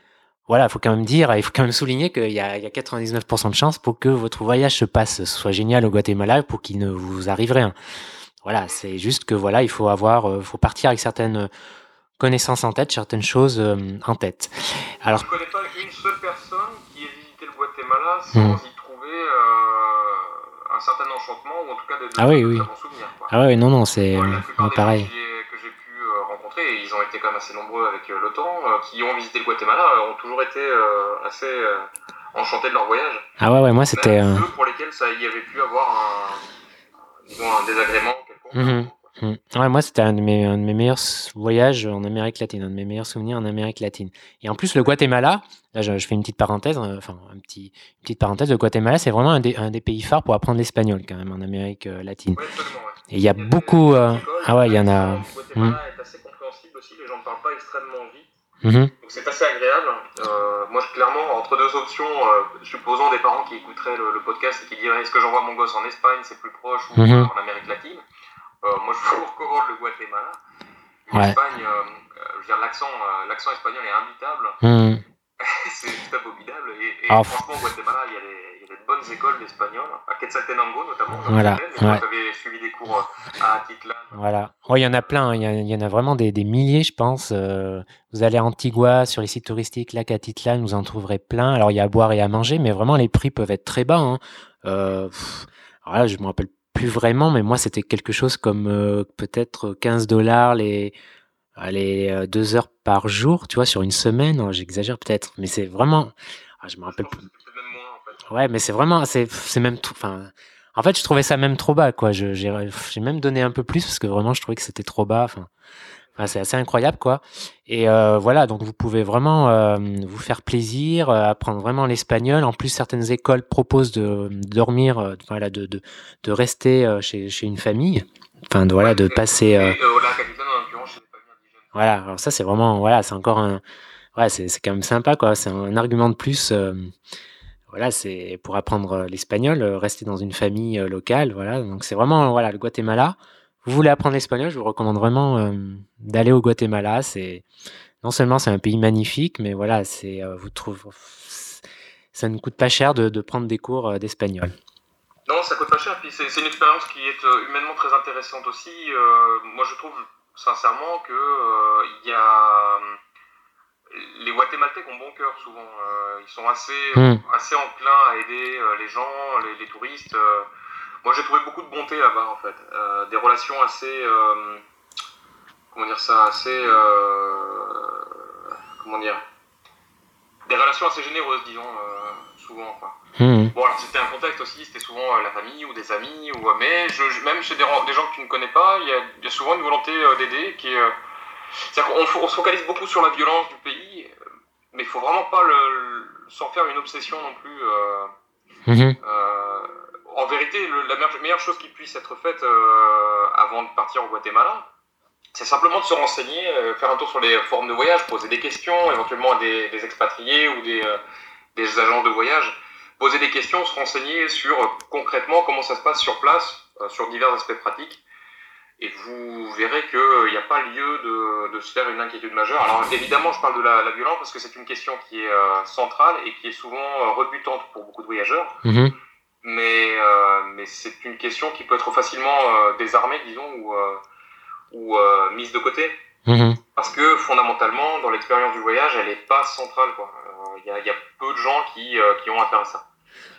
B: voilà, il faut quand même dire, il faut quand même souligner qu'il y a, il y a 99% de chances pour que votre voyage se passe, soit génial au Guatemala, pour qu'il ne vous arrive rien. Voilà, c'est juste que voilà, il faut avoir, euh, faut partir avec certaines connaissances en tête, certaines choses euh, en tête.
C: Alors, je ne connais pas une seule personne qui ait visité le Guatemala sans hmm. y trouver euh, un certain enchantement ou en tout cas des,
B: ah oui, oui. souvenirs. Ah oui, non, non, c'est pareil.
C: que j'ai pu euh, rencontrer, et ils ont été quand même assez nombreux avec le temps, qui ont visité le Guatemala, ont toujours été assez enchantés de leur voyage.
B: Ah ouais, ouais moi c'était.
C: Ceux pour lesquels ça y avait pu avoir un, disons, un désagrément quelconque. Mhm.
B: Mmh. Ouais, moi, c'était un, de mes, un de mes meilleurs voyages en Amérique latine, un de mes meilleurs souvenirs en Amérique latine. Et en plus, le Guatemala, là, je, fais une petite parenthèse, euh, enfin, un petit, une petite parenthèse, le Guatemala, c'est vraiment un des, un des, pays phares pour apprendre l'espagnol, quand même, en Amérique euh, latine. Et il y a beaucoup. Euh, ah ouais, il y en a.
C: Le Guatemala mmh. est assez compréhensible aussi, les gens ne parlent pas extrêmement vite. Mmh. Donc c'est assez agréable. Euh, moi, clairement, entre deux options, supposons des parents qui écouteraient le, le podcast et qui diraient est-ce que j'envoie mon gosse en Espagne, c'est plus proche, ou en Amérique latine? euh, moi, je vous recommande le Guatemala. L'Espagne, euh, euh, je veux dire, l'accent, l'accent espagnol est imbitable. Hmm. c'est juste abominable. Et, et ah, franchement, au Guatemala, il y, a des, des bonnes écoles d'espagnol, à Quetzaltenango notamment.
B: Voilà.
C: Vous avez suivi des cours à Atitlan.
B: Voilà. il y en a plein. Hein. Il y, y, en a vraiment des, des milliers, je pense. vous allez à Antigua, sur les sites touristiques, lac Atitlan, vous en trouverez plein. Alors, il y a à boire et à manger, mais vraiment, les prix peuvent être très bas. Hein. Euh, alors là, je me rappelle plus vraiment, mais moi, c'était quelque chose comme euh, peut-être 15 dollars les, les euh, deux heures par jour, tu vois, sur une semaine. J'exagère peut-être, mais c'est vraiment. Ah, je me rappelle plus. Ouais, mais c'est vraiment. C'est même tout. Enfin. En fait, je trouvais ça même trop bas, quoi. J'ai même donné un peu plus parce que vraiment, je trouvais que c'était trop bas. Enfin, c'est assez incroyable, quoi. Et euh, voilà, donc vous pouvez vraiment euh, vous faire plaisir, euh, apprendre vraiment l'espagnol. En plus, certaines écoles proposent de, dormir, voilà, de, de, de rester chez, chez, une famille. Enfin, de, voilà, de passer. Voilà, alors ça, c'est vraiment, voilà, c'est encore un, ouais, c'est quand même sympa, quoi. C'est un argument de plus. voilà, c'est pour apprendre l'espagnol, rester dans une famille locale, voilà. Donc c'est vraiment, voilà, le Guatemala vous voulez apprendre l'espagnol, je vous recommande vraiment euh, d'aller au Guatemala. C'est non seulement c'est un pays magnifique, mais voilà, c'est euh, vous trouvez ça ne coûte pas cher de, de prendre des cours euh, d'espagnol.
C: Non, ça coûte pas cher. Puis c'est une expérience qui est humainement très intéressante aussi. moi, je trouve sincèrement que il y a les Guatémaltèques ont bon cœur souvent. ils sont assez, hmm. assez enclins à aider les gens, les, les touristes. Moi, j'ai trouvé beaucoup de bonté là-bas, en fait. Euh, des relations assez. Euh, comment dire ça Assez. Euh, comment dire Des relations assez généreuses, disons, souvent. Quoi. Mmh. Bon, alors c'était un contexte aussi, c'était souvent la famille ou des amis, ou, mais je, même chez des, des, gens que tu ne connais pas, il y, a, souvent une volonté d'aider qui est. C'est-à-dire qu'on on se focalise beaucoup sur la violence du pays, mais il faut vraiment pas le, s'en faire une obsession non plus. Mmh en vérité, la meilleure chose qui puisse être faite euh, avant de partir au Guatemala, c'est simplement de se renseigner, euh, faire un tour sur les formes de voyage, poser des questions, éventuellement à des, expatriés ou des, euh, agents de voyage, poser des questions, se renseigner sur concrètement comment ça se passe sur place, sur divers aspects pratiques. Et vous verrez qu'il n'y a pas lieu de, de, se faire une inquiétude majeure. Alors évidemment, je parle de la, violence parce que c'est une question qui est centrale et qui est souvent rebutante pour beaucoup de voyageurs. Mm-hmm mais, euh, mais c'est une question qui peut être facilement euh, désarmée, disons, ou, euh, ou mise de côté. Mhm. Parce que fondamentalement, dans l'expérience du voyage, elle n'est pas centrale. Il y a, y a, peu de gens qui, qui ont affaire à ça.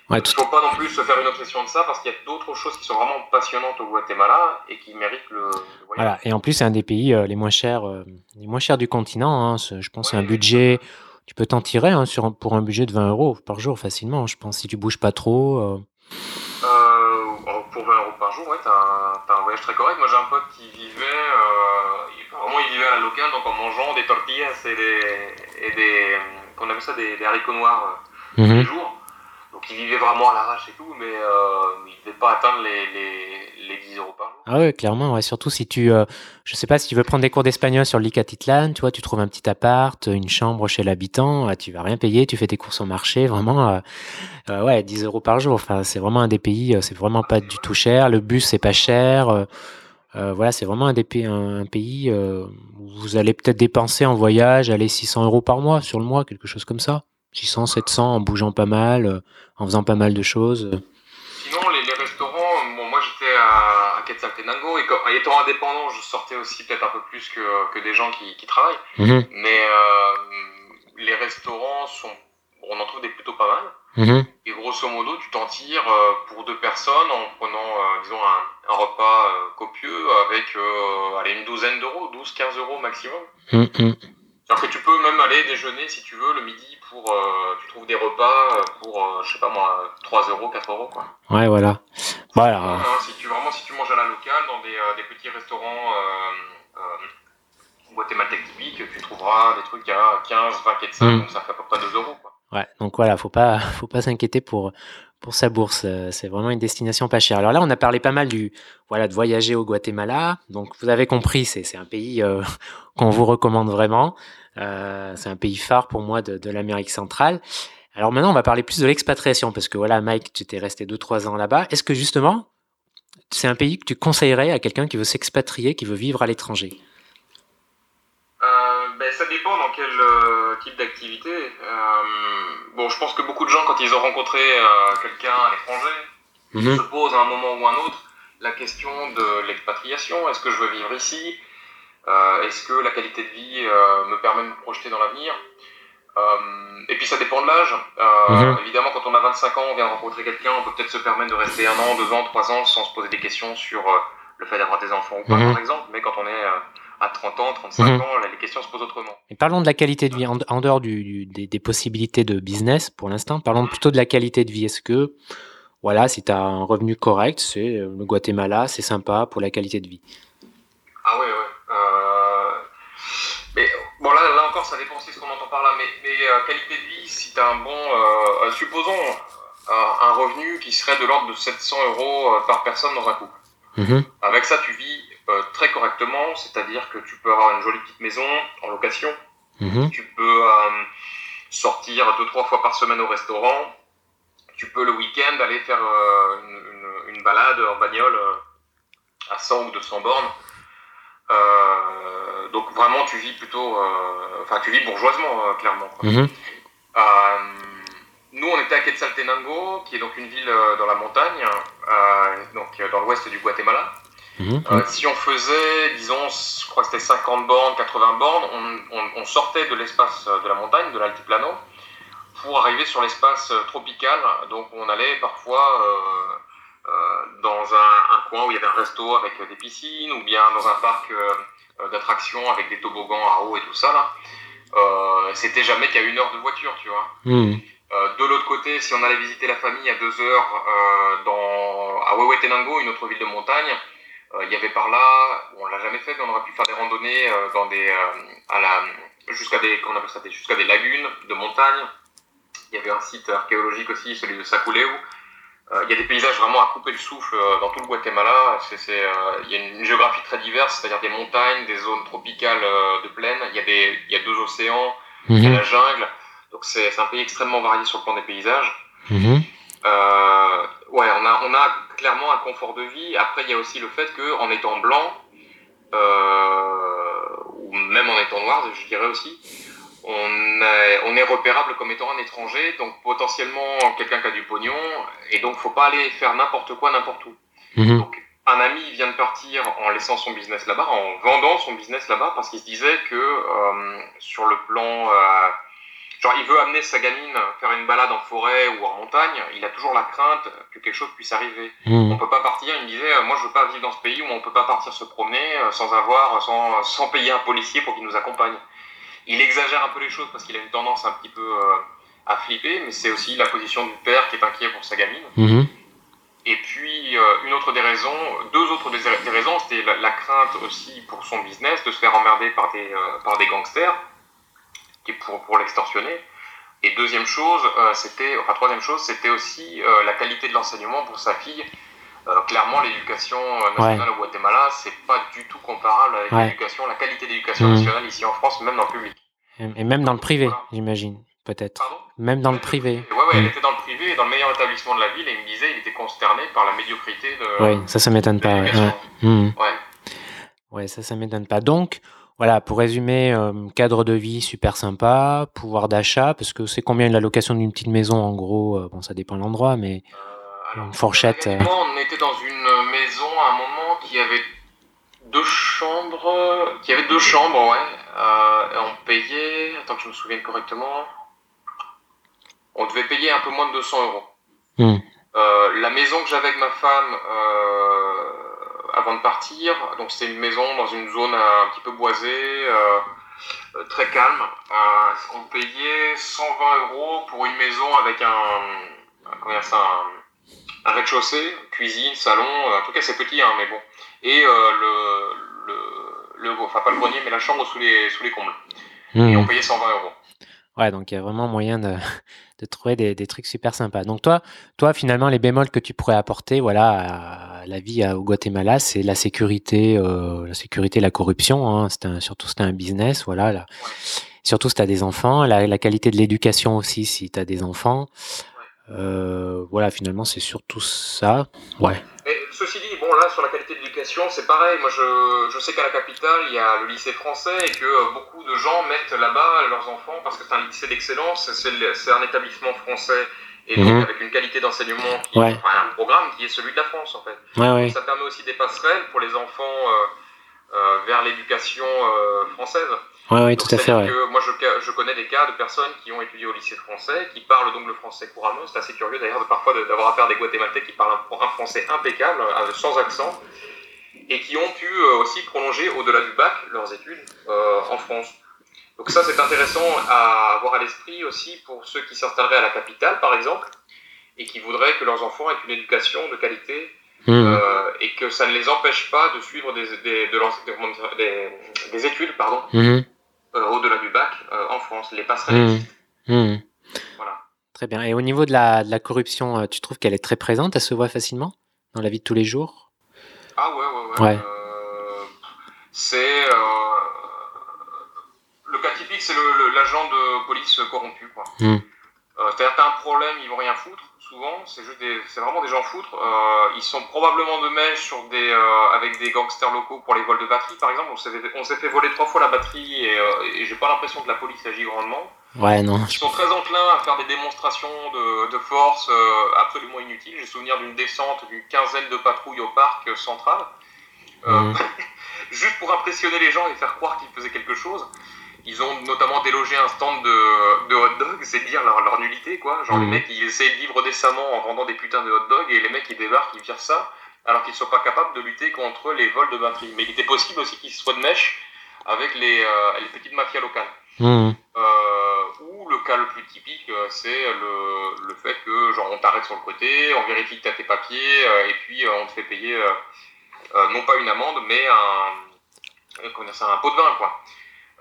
C: Ouais, Il ne faut pas non plus se faire une obsession de ça parce qu'il y a d'autres choses qui sont vraiment passionnantes au Guatemala et qui méritent le, le voyage.
B: Voilà. Et en plus, c'est un des pays les moins chers, les moins chers du continent. Hein. Je pense ouais, c'est un budget. Tu peux t'en tirer hein, sur, pour un budget de 20 euros par jour facilement. Je pense si tu bouges pas trop.
C: Euh... Euh, pour 20 euros par jour, ouais, t'as un, voyage très correct. Moi, j'ai un pote qui vivait, euh, vraiment, il vivait à la locale, donc en mangeant des tortillas et des, et des qu'on appelle ça, des, des haricots noirs mmh. tous les jours. Donc il vivait vraiment à l'arrache et tout, mais euh, il ne devait pas atteindre les, les, les, 10 euros par jour.
B: Ah ouais, clairement, ouais. surtout si tu, euh, je sais pas, si tu veux prendre des cours d'espagnol sur l'Icatitlan, tu vois, tu trouves un petit appart, une chambre chez l'habitant, tu vas rien payer, tu fais tes courses au marché, vraiment, euh, euh ouais, 10 euros par jour. Enfin, c'est vraiment un des pays, c'est vraiment pas du tout cher. Le bus, c'est pas cher. Euh, voilà, c'est vraiment un, des pays, un, un pays où vous allez peut-être dépenser en voyage, aller 600 euros par mois sur le mois, quelque chose comme ça. 600, 700 en bougeant pas mal, en faisant pas mal de choses.
C: Sinon, les, les restaurants, bon, moi j'étais à, à Quetzaltenango et comme, étant indépendant, je sortais aussi peut-être un peu plus que, que des gens qui, qui travaillent.
B: Mmh.
C: Mais euh, les restaurants sont, on en trouve des plutôt pas mal.
B: Mmh.
C: Et grosso modo, tu t'en tires euh, pour deux personnes en prenant, euh, disons, un, un repas euh, copieux avec euh, allez, une douzaine d'euros, 12-15 euros maximum.
B: Mmh.
C: Alors que tu peux même aller déjeuner si tu veux le midi pour. Euh, tu trouves des repas pour, euh, je sais pas moi, 3 euros, 4 euros quoi.
B: Ouais, voilà. voilà.
C: Hein, si tu, vraiment, si tu manges à la locale, dans des, euh, des petits restaurants guatémaltèques typiques, tu trouveras des trucs à 15, 20 quetzals, mmh. donc ça fait à peu près 2 euros quoi.
B: Ouais, donc voilà, faut pas, faut pas s'inquiéter pour, pour sa bourse. C'est vraiment une destination pas chère. Alors là, on a parlé pas mal du, voilà, de voyager au Guatemala. Donc vous avez compris, c'est un pays euh, qu'on vous recommande vraiment. Euh, c'est un pays phare pour moi de, de l'Amérique centrale. Alors maintenant, on va parler plus de l'expatriation parce que voilà, Mike, tu t'es resté 2-3 ans là-bas. Est-ce que justement, c'est un pays que tu conseillerais à quelqu'un qui veut s'expatrier, qui veut vivre à l'étranger?
C: Euh, ben, ça dépend dans quel euh, type d'activité. Bon, je pense que beaucoup de gens, quand ils ont rencontré quelqu'un à l'étranger, mm -hmm. se posent à un moment ou à un autre la question de l'expatriation. Est-ce que je veux vivre ici? Est-ce que la qualité de vie me permet de me projeter dans l'avenir? Et puis ça dépend de l'âge. -hmm. Évidemment, quand on a 25 ans, on vient de rencontrer quelqu'un, on peut peut-être se permettre de rester un an, deux ans, trois ans sans se poser des questions sur le fait d'avoir des enfants ou pas, -hmm. par exemple. Mais quand on est à 30 ans, 35 mmh. ans, là, les questions se posent autrement.
B: Et parlons de la qualité de vie, en, en dehors du, du, des, des, possibilités de business pour l'instant, parlons plutôt de la qualité de vie. Est-ce que, voilà, si tu as un revenu correct, c'est le Guatemala, c'est sympa pour la qualité de vie?
C: Ah ouais, ouais. Euh... Mais bon, là, là encore, ça dépend aussi de ce qu'on entend par là, mais, mais euh, qualité de vie, si tu as un bon, euh, supposons un revenu qui serait de l'ordre de 700 euros euh, par personne dans un couple.
B: Mmh.
C: Avec ça, tu vis euh, très correctement, c'est-à-dire que tu peux avoir une jolie petite maison en location,
B: mmh.
C: tu peux euh, sortir deux trois fois par semaine au restaurant, tu peux le week-end aller faire euh, une, une, une, balade en bagnole euh, à 100 ou 200 bornes. Euh, donc vraiment tu vis plutôt, enfin tu vis bourgeoisement clairement.
B: Mmh.
C: nous on était à Quetzaltenango, qui est donc une ville dans la montagne, donc dans l'ouest du Guatemala. Euh, si on faisait, disons, je crois que c'était 50 bornes, 80 bornes, on, on, on sortait de l'espace de la montagne, de l'altiplano, pour arriver sur l'espace tropical. Donc on allait parfois euh, euh, dans un, un, coin où il y avait un resto avec des piscines, ou bien dans un parc euh, d'attractions avec des toboggans à eau et tout ça. là. Euh, c'était jamais qu'à une heure de voiture, tu vois.
B: Mmh.
C: de l'autre côté, si on allait visiter la famille à deux heures dans, à Huehuetenango, une autre ville de montagne, euh, il y avait par là, on l'a jamais fait, mais on aurait pu faire des randonnées euh, dans des, euh, à la, jusqu'à des, comment on appelle ça, jusqu'à des lagunes de montagne. Il y avait un site archéologique aussi, celui de Sakuleu. Il y a des paysages vraiment à couper le souffle dans tout le Guatemala. C'est, c'est, il y a une géographie très diverse, c'est-à-dire des montagnes, des zones tropicales de plaine. Il y a des, il y a deux océans, il y a la jungle. Donc c'est, c'est un pays extrêmement varié sur le plan des paysages.
B: Mmh.
C: Euh, ouais, on a, on a clairement un confort de vie. Après, il y a aussi le fait qu'en étant blanc, euh, ou même en étant noir, je dirais aussi, on est, on est repérable comme étant un étranger, donc potentiellement quelqu'un qui a du pognon, et donc faut pas aller faire n'importe quoi n'importe où.
B: Mmh.
C: Donc, un ami vient de partir en laissant son business là-bas, en vendant son business là-bas, parce qu'il se disait que euh, sur le plan euh, genre, il veut amener sa gamine faire une balade en forêt ou en montagne, il a toujours la crainte que quelque chose puisse arriver.
B: Mhm.
C: On peut pas partir, il me disait, euh, moi je veux pas vivre dans ce pays où on peut pas partir se promener euh, sans avoir, sans, sans payer un policier pour qu'il nous accompagne. Il exagère un peu les choses parce qu'il a une tendance un petit peu euh, à flipper, mais c'est aussi la position du père qui est inquiet pour sa gamine.
B: Mhm.
C: Et puis, euh, une autre des raisons, deux autres des, des raisons, c'était la, la crainte aussi pour son business de se faire emmerder par des, euh, par des gangsters qui pour, pour l'extorsionner. Et deuxième chose, c'était, enfin troisième chose, c'était aussi la qualité de l'enseignement pour sa fille. Euh, clairement, l'éducation euh, nationale au Guatemala, c'est pas du tout comparable avec
B: Ouais.
C: l'éducation, la qualité d'éducation
B: Mhm.
C: nationale ici en France, même dans le public.
B: Et même dans le privé,
C: Voilà.
B: j'imagine, peut-être.
C: Pardon?
B: Même dans le privé.
C: Ouais, ouais, elle
B: Mhm.
C: était dans le privé, dans le meilleur établissement de la ville, et il me disait, il était consterné par la médiocrité de,
B: Oui, ça, ça m'étonne pas. ouais. Ouais, ça, ça m'étonne pas. Donc, voilà, pour résumer, euh, cadre de vie super sympa, pouvoir d'achat, parce que c'est combien la location d'une petite maison, en gros, euh, bon, ça dépend de l'endroit, mais
C: Euh, alors,
B: Une fourchette,
C: euh, on était dans une maison à un moment qui avait deux chambres, qui avait deux chambres, ouais. Euh, et on payait, attends que je me souvienne correctement, on devait payer un peu moins de 200 euros.
B: Hmm.
C: Euh, la maison que j'avais avec ma femme euh, avant de partir, donc c'était une maison dans une zone un petit peu boisée, très calme. On payait 120 euros pour une maison avec un, un- comment dire ça, un, un rez-de-chaussée, cuisine, salon, euh, en tout cas c'est petit, hein, mais bon. Et euh, le, le, le, enfin pas le grenier, mais la chambre sous les, sous les combles. Et
B: Mhm.
C: on payait 120 euros.
B: Ouais, donc il y a vraiment moyen de, de trouver des, des trucs super sympas. Donc toi, toi, finalement, les bémols que tu pourrais apporter, voilà, à la vie à- au Guatemala, c'est la sécurité, euh, la sécurité, la corruption. Hein, un, surtout, c'est un business, voilà. là. Surtout si tu as des enfants, la, la qualité de l'éducation aussi, si tu as des enfants. Euh, voilà, finalement, c'est surtout ça. Ouais.
C: Mais ceci dit, bon là sur la qualité de l'éducation, c'est pareil. Moi je, je sais qu'à la capitale, il y a le lycée français et que euh, beaucoup de gens mettent là-bas leurs enfants parce que c'est un lycée d'excellence, c'est un établissement français et donc
B: Mhm.
C: avec une qualité d'enseignement, qui,
B: Ouais.
C: enfin, un programme qui est celui de la France en fait.
B: Ouais, ouais.
C: Ça permet aussi des passerelles pour les enfants euh, euh, vers l'éducation euh, française.
B: Ouais,
C: Donc,
B: tout à fait, ouais.
C: que moi, je, je connais des cas de personnes qui ont étudié au lycée français, qui parlent donc le français couramment. C'est assez curieux d'ailleurs de, parfois d'avoir affaire à des Guatémaltais qui parlent un, un français impeccable, euh, sans accent, et qui ont pu euh, aussi prolonger au-delà du bac leurs études euh, en France. Donc ça, c'est intéressant à avoir à l'esprit aussi pour ceux qui s'installeraient à la capitale, par exemple, et qui voudraient que leurs enfants aient une éducation de qualité
B: Mhm.
C: euh, et que ça ne les empêche pas de suivre des, des, de des- des- des études pardon,
B: Mhm.
C: Euh, au-delà du bac euh, en France. Les passerelles existent.
B: Mhm.
C: Voilà.
B: Très bien. Et au niveau de la, de la corruption, euh, tu trouves qu'elle est très présente Elle se voit facilement dans la vie de tous les jours?
C: Ah ouais, ouais, ouais.
B: Ouais.
C: C'est. le cas typique, c'est l'agent de police corrompu. quoi. Euh, C'est-à-dire que t'as un problème, ils vont rien foutre, souvent. C'est juste des, c'est vraiment des gens foutres. Euh, ils sont probablement de mèche sur des, euh, avec des gangsters locaux pour les vols de batterie, par exemple. On s'est fait, on s'est fait voler trois fois la batterie et, euh, et j'ai pas l'impression que la police agit grandement.
B: Ouais, non.
C: Ils sont très enclins à faire des démonstrations de, de force absolument inutiles. J'ai souvenir d'une descente d'une quinzaine de patrouilles au parc central,
B: Mhm.
C: juste pour impressionner les gens et faire croire qu'ils faisaient quelque chose. Ils ont notamment délogé un stand de, de hot dog, c'est dire leur, leur nullité, quoi. Genre les
B: Mhm.
C: mecs, ils essaient de vivre décemment en vendant des putains de hot dogs et les mecs, ils débarquent, ils virent ça, alors qu'ils sont pas capables de lutter contre les vols de batterie. Mais il était possible aussi qu'ils soient de mèche avec les, euh, les petites mafias locales.
B: Mhm.
C: Euh, ou le cas le plus typique, euh, c'est le, le fait que genre on t'arrête sur le côté, on vérifie que tu as tes papiers, et puis on te fait payer euh, non pas une amende, mais un, ça, un pot de vin quoi.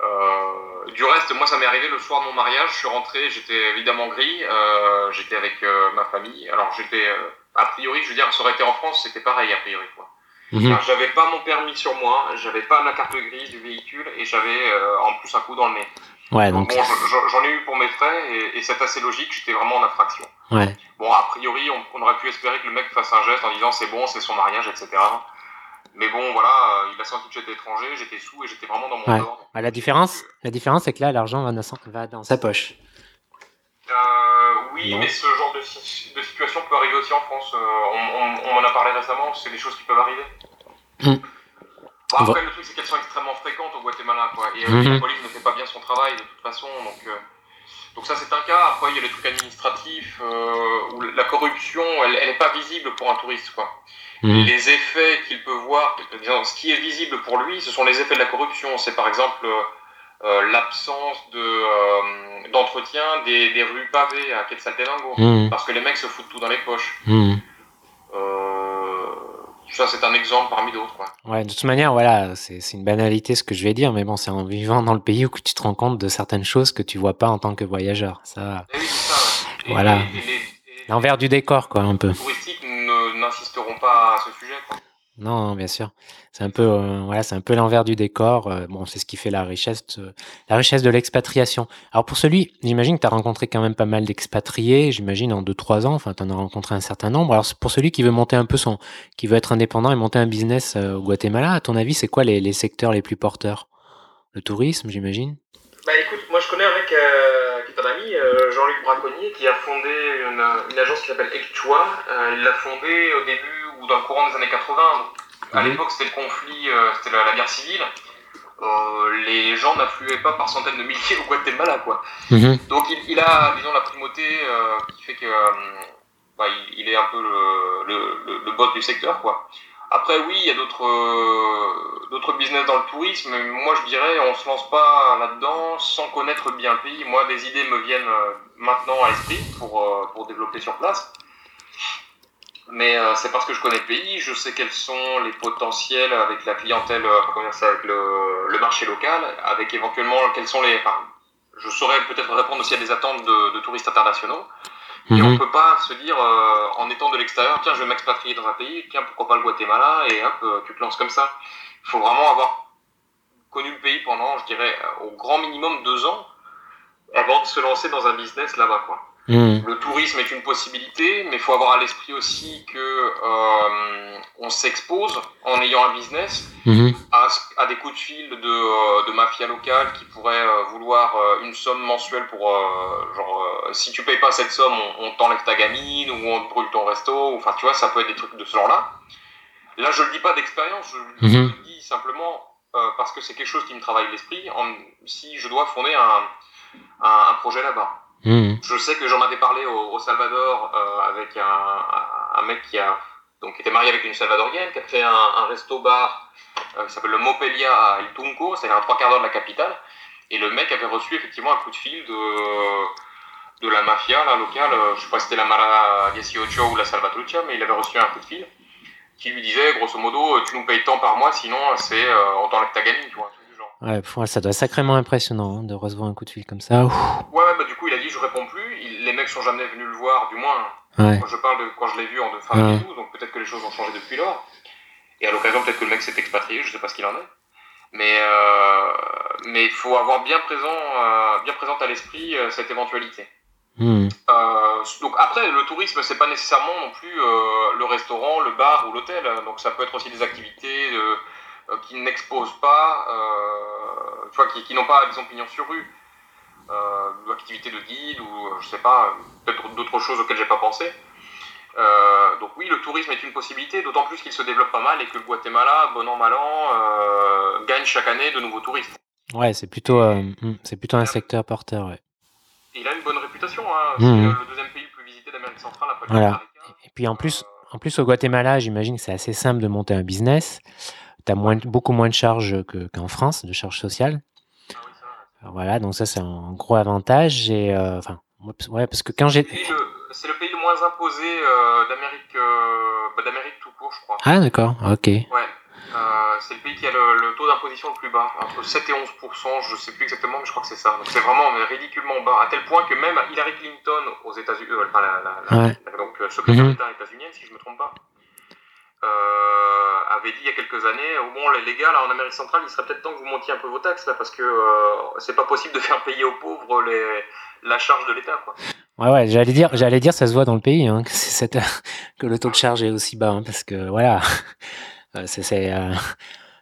C: Euh, du reste, moi ça m'est arrivé le soir de mon mariage, je suis rentré, j'étais évidemment gris, euh, j'étais avec euh, ma famille, alors j'étais euh, a priori, je veux dire, ça aurait été en France, c'était pareil a priori quoi.
B: Mhm.
C: J'avais pas mon permis sur moi, j'avais pas la carte grise du véhicule et j'avais euh, en plus un coup dans le nez.
B: Ouais,
C: Donc bon, je- je- j'en ai eu pour mes frais et, et c'est assez logique, j'étais vraiment en infraction.
B: Ouais.
C: Bon, a priori, on, on aurait pu espérer que le mec fasse un geste en disant c'est bon, c'est son mariage, etc. Mais bon, voilà, euh, il a senti que j'étais étranger, j'étais sous et j'étais vraiment dans mon
B: Ouais.
C: ordre.
B: Bah, la différence, la différence, c'est que là, l'argent va dans, sa- va dans sa poche.
C: Euh, oui,
B: Non.
C: mais ce genre de, si- de situation peut arriver aussi en France. Euh, on, on- on en a parlé récemment, c'est des choses qui peuvent arriver. Bon, après, le truc, c'est qu'elles sont extrêmement fréquentes au Guatemala, quoi. Et euh,
B: Mhm.
C: la police ne fait pas bien son travail de toute façon, donc. Euh, Donc ça c'est un cas. Après il y a les trucs administratifs où la corruption elle n'est pas visible pour un touriste quoi. Mmh. Les effets qu'il peut voir, ce qui est visible pour lui, ce sont les effets de la corruption. C'est par exemple euh, l'absence de euh, d'entretien des, des, rues pavées à Quetzaltenango mmh. parce que les mecs se foutent tout dans les poches. Mmh. Euh, ça c'est un exemple parmi d'autres.
B: Ouais, de toute manière, voilà, c'est une banalité ce que je vais dire, mais bon, c'est en vivant dans le pays où tu te rends compte de certaines choses que tu vois pas en tant que voyageur. Ça,
C: oui, ça
B: voilà. L'envers du décor, quoi, un peu.
C: Les touristiques n'insisteront pas à ce sujet. Quoi.
B: Non, bien sûr. C'est un peu, euh, voilà, c'est un peu l'envers du décor. Euh, c'est ce qui fait la richesse, de, la richesse de l'expatriation. Alors pour celui, j'imagine que tu as rencontré quand même pas mal d'expatriés, j'imagine en 2-3 ans, enfin tu en as rencontré un certain nombre. Alors pour celui qui veut monter un peu son, qui veut être indépendant et monter un business euh, au Guatemala, à ton avis, c'est quoi les, secteurs les plus porteurs? Le tourisme, j'imagine?
C: Bah écoute, moi je connais un mec qui est un ami, Jean-Luc Braconnier, qui a fondé une, une agence qui s'appelle Ekchua. il l'a fondée au début ou dans le courant des années 80. À mhm. l'époque, c'était le conflit, euh, c'était la, guerre civile. Euh, les gens n'affluaient pas par centaines de milliers au Guatemala, quoi. Mhm. Donc il, a, disons, la primauté euh, qui fait que bah, il, est un peu le, le, le, bot du secteur, quoi. Après, oui, il y a d'autres d'autres business dans le tourisme. Mais moi, je dirais, on se lance pas là-dedans sans connaître bien le pays. Moi, des idées me viennent maintenant à l'esprit pour, pour développer sur place. Mais euh, c'est parce que je connais le pays, je sais quels sont les potentiels avec la clientèle, euh, avec le, le, marché local, avec éventuellement quels sont les. Enfin, je saurais peut-être répondre aussi à des attentes de, de touristes internationaux. Et on mhm. peut pas se dire, euh, en étant de l'extérieur, tiens, je vais m'expatrier dans un pays, tiens, pourquoi pas le Guatemala, et hop, tu te lances comme ça. Il faut vraiment avoir connu le pays pendant, je dirais, au grand minimum deux ans, avant de se lancer dans un business là-bas, quoi. Hmm. Le tourisme est une possibilité, mais il faut avoir à l'esprit aussi que euh, on s'expose en ayant un business hmm. à, à, des coups de fil de, euh, de mafia locale qui pourraient euh, vouloir une somme mensuelle pour genre si tu payes pas cette somme, on, on t'enlève ta gamine ou on te brûle ton resto. Enfin, tu vois, ça peut être des trucs de ce genre-là. Là, je le dis pas d'expérience, je, je, hmm. le dis simplement parce que c'est quelque chose qui me travaille l'esprit. Si je dois fonder un, un, un projet là-bas. Hmm. Je sais que j'en avais parlé au, Salvador euh, avec un, un, mec qui a donc était marié avec une Salvadorienne, qui a fait un, un resto-bar euh, qui s'appelle le Mopelia à El Tunco, c'est à trois quarts d'heure de la capitale. Et le mec avait reçu effectivement un coup de fil de, de la mafia là, locale, euh, je sais pas si c'était la Mara 18 ou la Salvatrucha, mais il avait reçu un coup de fil qui lui disait grosso modo tu nous payes tant par mois, sinon c'est euh, on t'enlève ta gamine, tu vois.
B: Ouais, ça doit être sacrément impressionnant hein, de recevoir un coup de fil comme ça.
C: Ouais, ouais, bah du coup, il dit je réponds plus. les mecs sont jamais venus le voir, du moins. Quand je parle de quand je l'ai vu en femmes et tout, donc peut-être que les choses ont changé depuis lors. Et à l'occasion, peut-être que le mec s'est expatrié, je sais pas ce qu'il en est. Mais euh, mais il faut avoir bien présent, euh, bien présente à l'esprit euh, cette éventualité. Hmm. Donc après, le tourisme, c'est pas nécessairement non plus le restaurant, le bar ou l'hôtel. Donc ça peut être aussi des activités. Qui n'exposent pas, tu vois, qui, qui n'ont pas, disons, pignon sur rue. Euh, l'activité de guide ou je sais pas, peut-être d'autres choses auxquelles j'ai pas pensé. Euh, donc oui, le tourisme est une possibilité, d'autant plus qu'il se développe pas mal et que le Guatemala, bon an mal an, euh, gagne chaque année de nouveaux touristes.
B: Ouais, c'est plutôt, euh, hmm, c'est plutôt un secteur porteur. Ouais.
C: Il a une bonne réputation. Hein. C'est mmh. le deuxième pays le plus visité d'Amérique centrale après
B: voilà. Et puis en plus, en plus au Guatemala, j'imagine que c'est assez simple de monter un business tu as moins, beaucoup moins de charges qu'en France, de charges sociales. Voilà, donc ça c'est un gros avantage. Et, euh, enfin, ouais, parce que quand j'ai.
C: C'est le pays le moins imposé euh, d'Amérique, euh, bah, tout court, je crois.
B: Ah d'accord, ok.
C: Ouais. Euh, c'est le pays qui a le, taux d'imposition le plus bas, entre 7 et 11 je sais plus exactement, mais je crois que c'est ça. Donc c'est vraiment ridiculement bas, à tel point que même Hillary Clinton aux États-Unis, enfin la, la, ouais. donc secrétaire mm -hmm. d'État états-unienne, si je me trompe pas, euh, avait dit il y a quelques années, au moins les gars, là, en Amérique centrale, il serait peut-être temps que vous montiez un peu vos taxes, là, parce que euh, c'est pas possible de faire payer aux pauvres les, la charge de l'État, quoi.
B: Ouais, ouais, j'allais dire, j'allais dire, ça se voit dans le pays, hein, que, le taux de charge est aussi bas, hein, parce que voilà, euh, c'est, euh,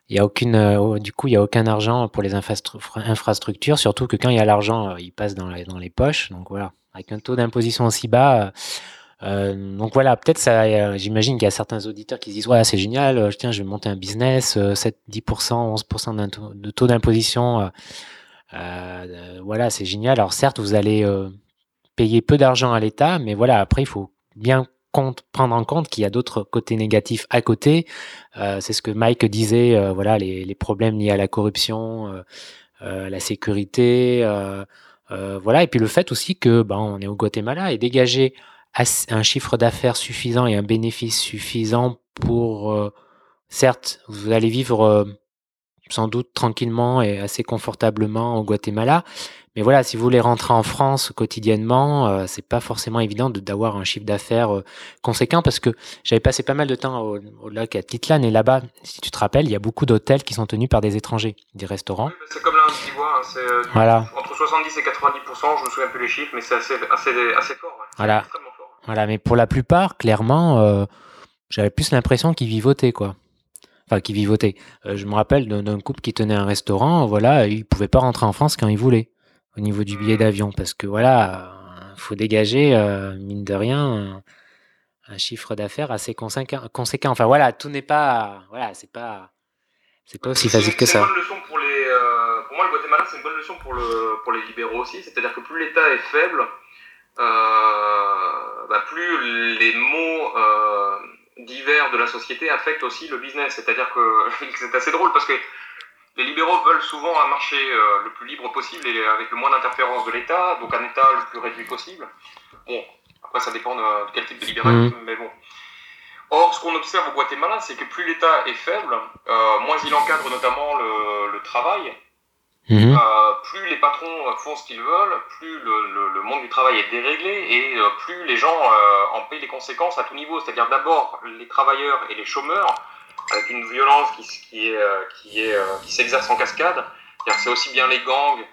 B: y a aucune, euh, du coup, il y a aucun argent pour les infrastructures, surtout que quand il y a l'argent, il passe dans dans les poches, donc voilà, avec un taux d'imposition aussi bas euh, donc voilà, peut-être ça, euh, j'imagine qu'il y a certains auditeurs qui se disent ouais c'est génial, euh, tiens je vais monter un business, 7, 10%, 11% de taux d'imposition voilà, c'est génial. Alors certes, vous allez payer peu d'argent à l'État, mais voilà, après, il faut bien compte, prendre en compte qu'il y a d'autres côtés négatifs à côté. Euh, c'est ce que Mike disait, euh, voilà, les, les, problèmes liés à la corruption, euh, euh la sécurité, voilà, et puis le fait aussi que, ben, on est au Guatemala et dégager un chiffre d'affaires suffisant et un bénéfice suffisant pour, certes, vous allez vivre sans doute tranquillement et assez confortablement au Guatemala, mais voilà, si vous voulez rentrer en France quotidiennement, euh, c'est pas forcément évident d'avoir un chiffre d'affaires euh, conséquent parce que j'avais passé pas mal de temps au, au lac Titlan et là-bas, si tu te rappelles, il y a beaucoup d'hôtels qui sont tenus par des étrangers, des restaurants. Oui,
C: c'est comme là en hein, c'est euh, voilà. entre 70 et 90 je me souviens plus les chiffres, mais c'est assez, assez, assez, fort.
B: Voilà. Fort. Voilà, mais pour la plupart, clairement, euh, j'avais plus l'impression qu'ils vivotaient quoi enfin qui vivotaient. je me rappelle d'un couple qui tenait un restaurant, voilà, ils pouvaient pas rentrer en France quand ils voulaient au niveau du billet d'avion parce que voilà, faut dégager euh, mine de rien un, chiffre d'affaires assez conséquent, conséquent. Enfin voilà, tout n'est pas voilà, c'est pas c'est pas aussi facile que ça.
C: Une bonne leçon pour les euh, pour moi le Guatemala c'est une bonne leçon pour le pour les libéraux aussi, c'est-à-dire que plus l'État est faible, euh, bah, plus les mots divers de la société affectent aussi le business. C'est-à-dire que c'est assez drôle parce que les libéraux veulent souvent un marché euh, le plus libre possible et avec le moins d'interférence de l'État, donc un État le plus réduit possible. Bon, après ça dépend de, quel type de libéralisme, mmh. mais bon. Or, ce qu'on observe au Guatemala, c'est que plus l'État est faible, euh, moins il encadre notamment le, travail, mmh. euh, plus les patrons font ce qu'ils veulent, plus le, monde du travail est déréglé et plus les gens en payent les conséquences à tout niveau. C'est-à-dire d'abord les travailleurs et les chômeurs, avec une violence qui, qui est, euh, qui est, euh, qui s'exerce en cascade. C'est aussi bien les gangs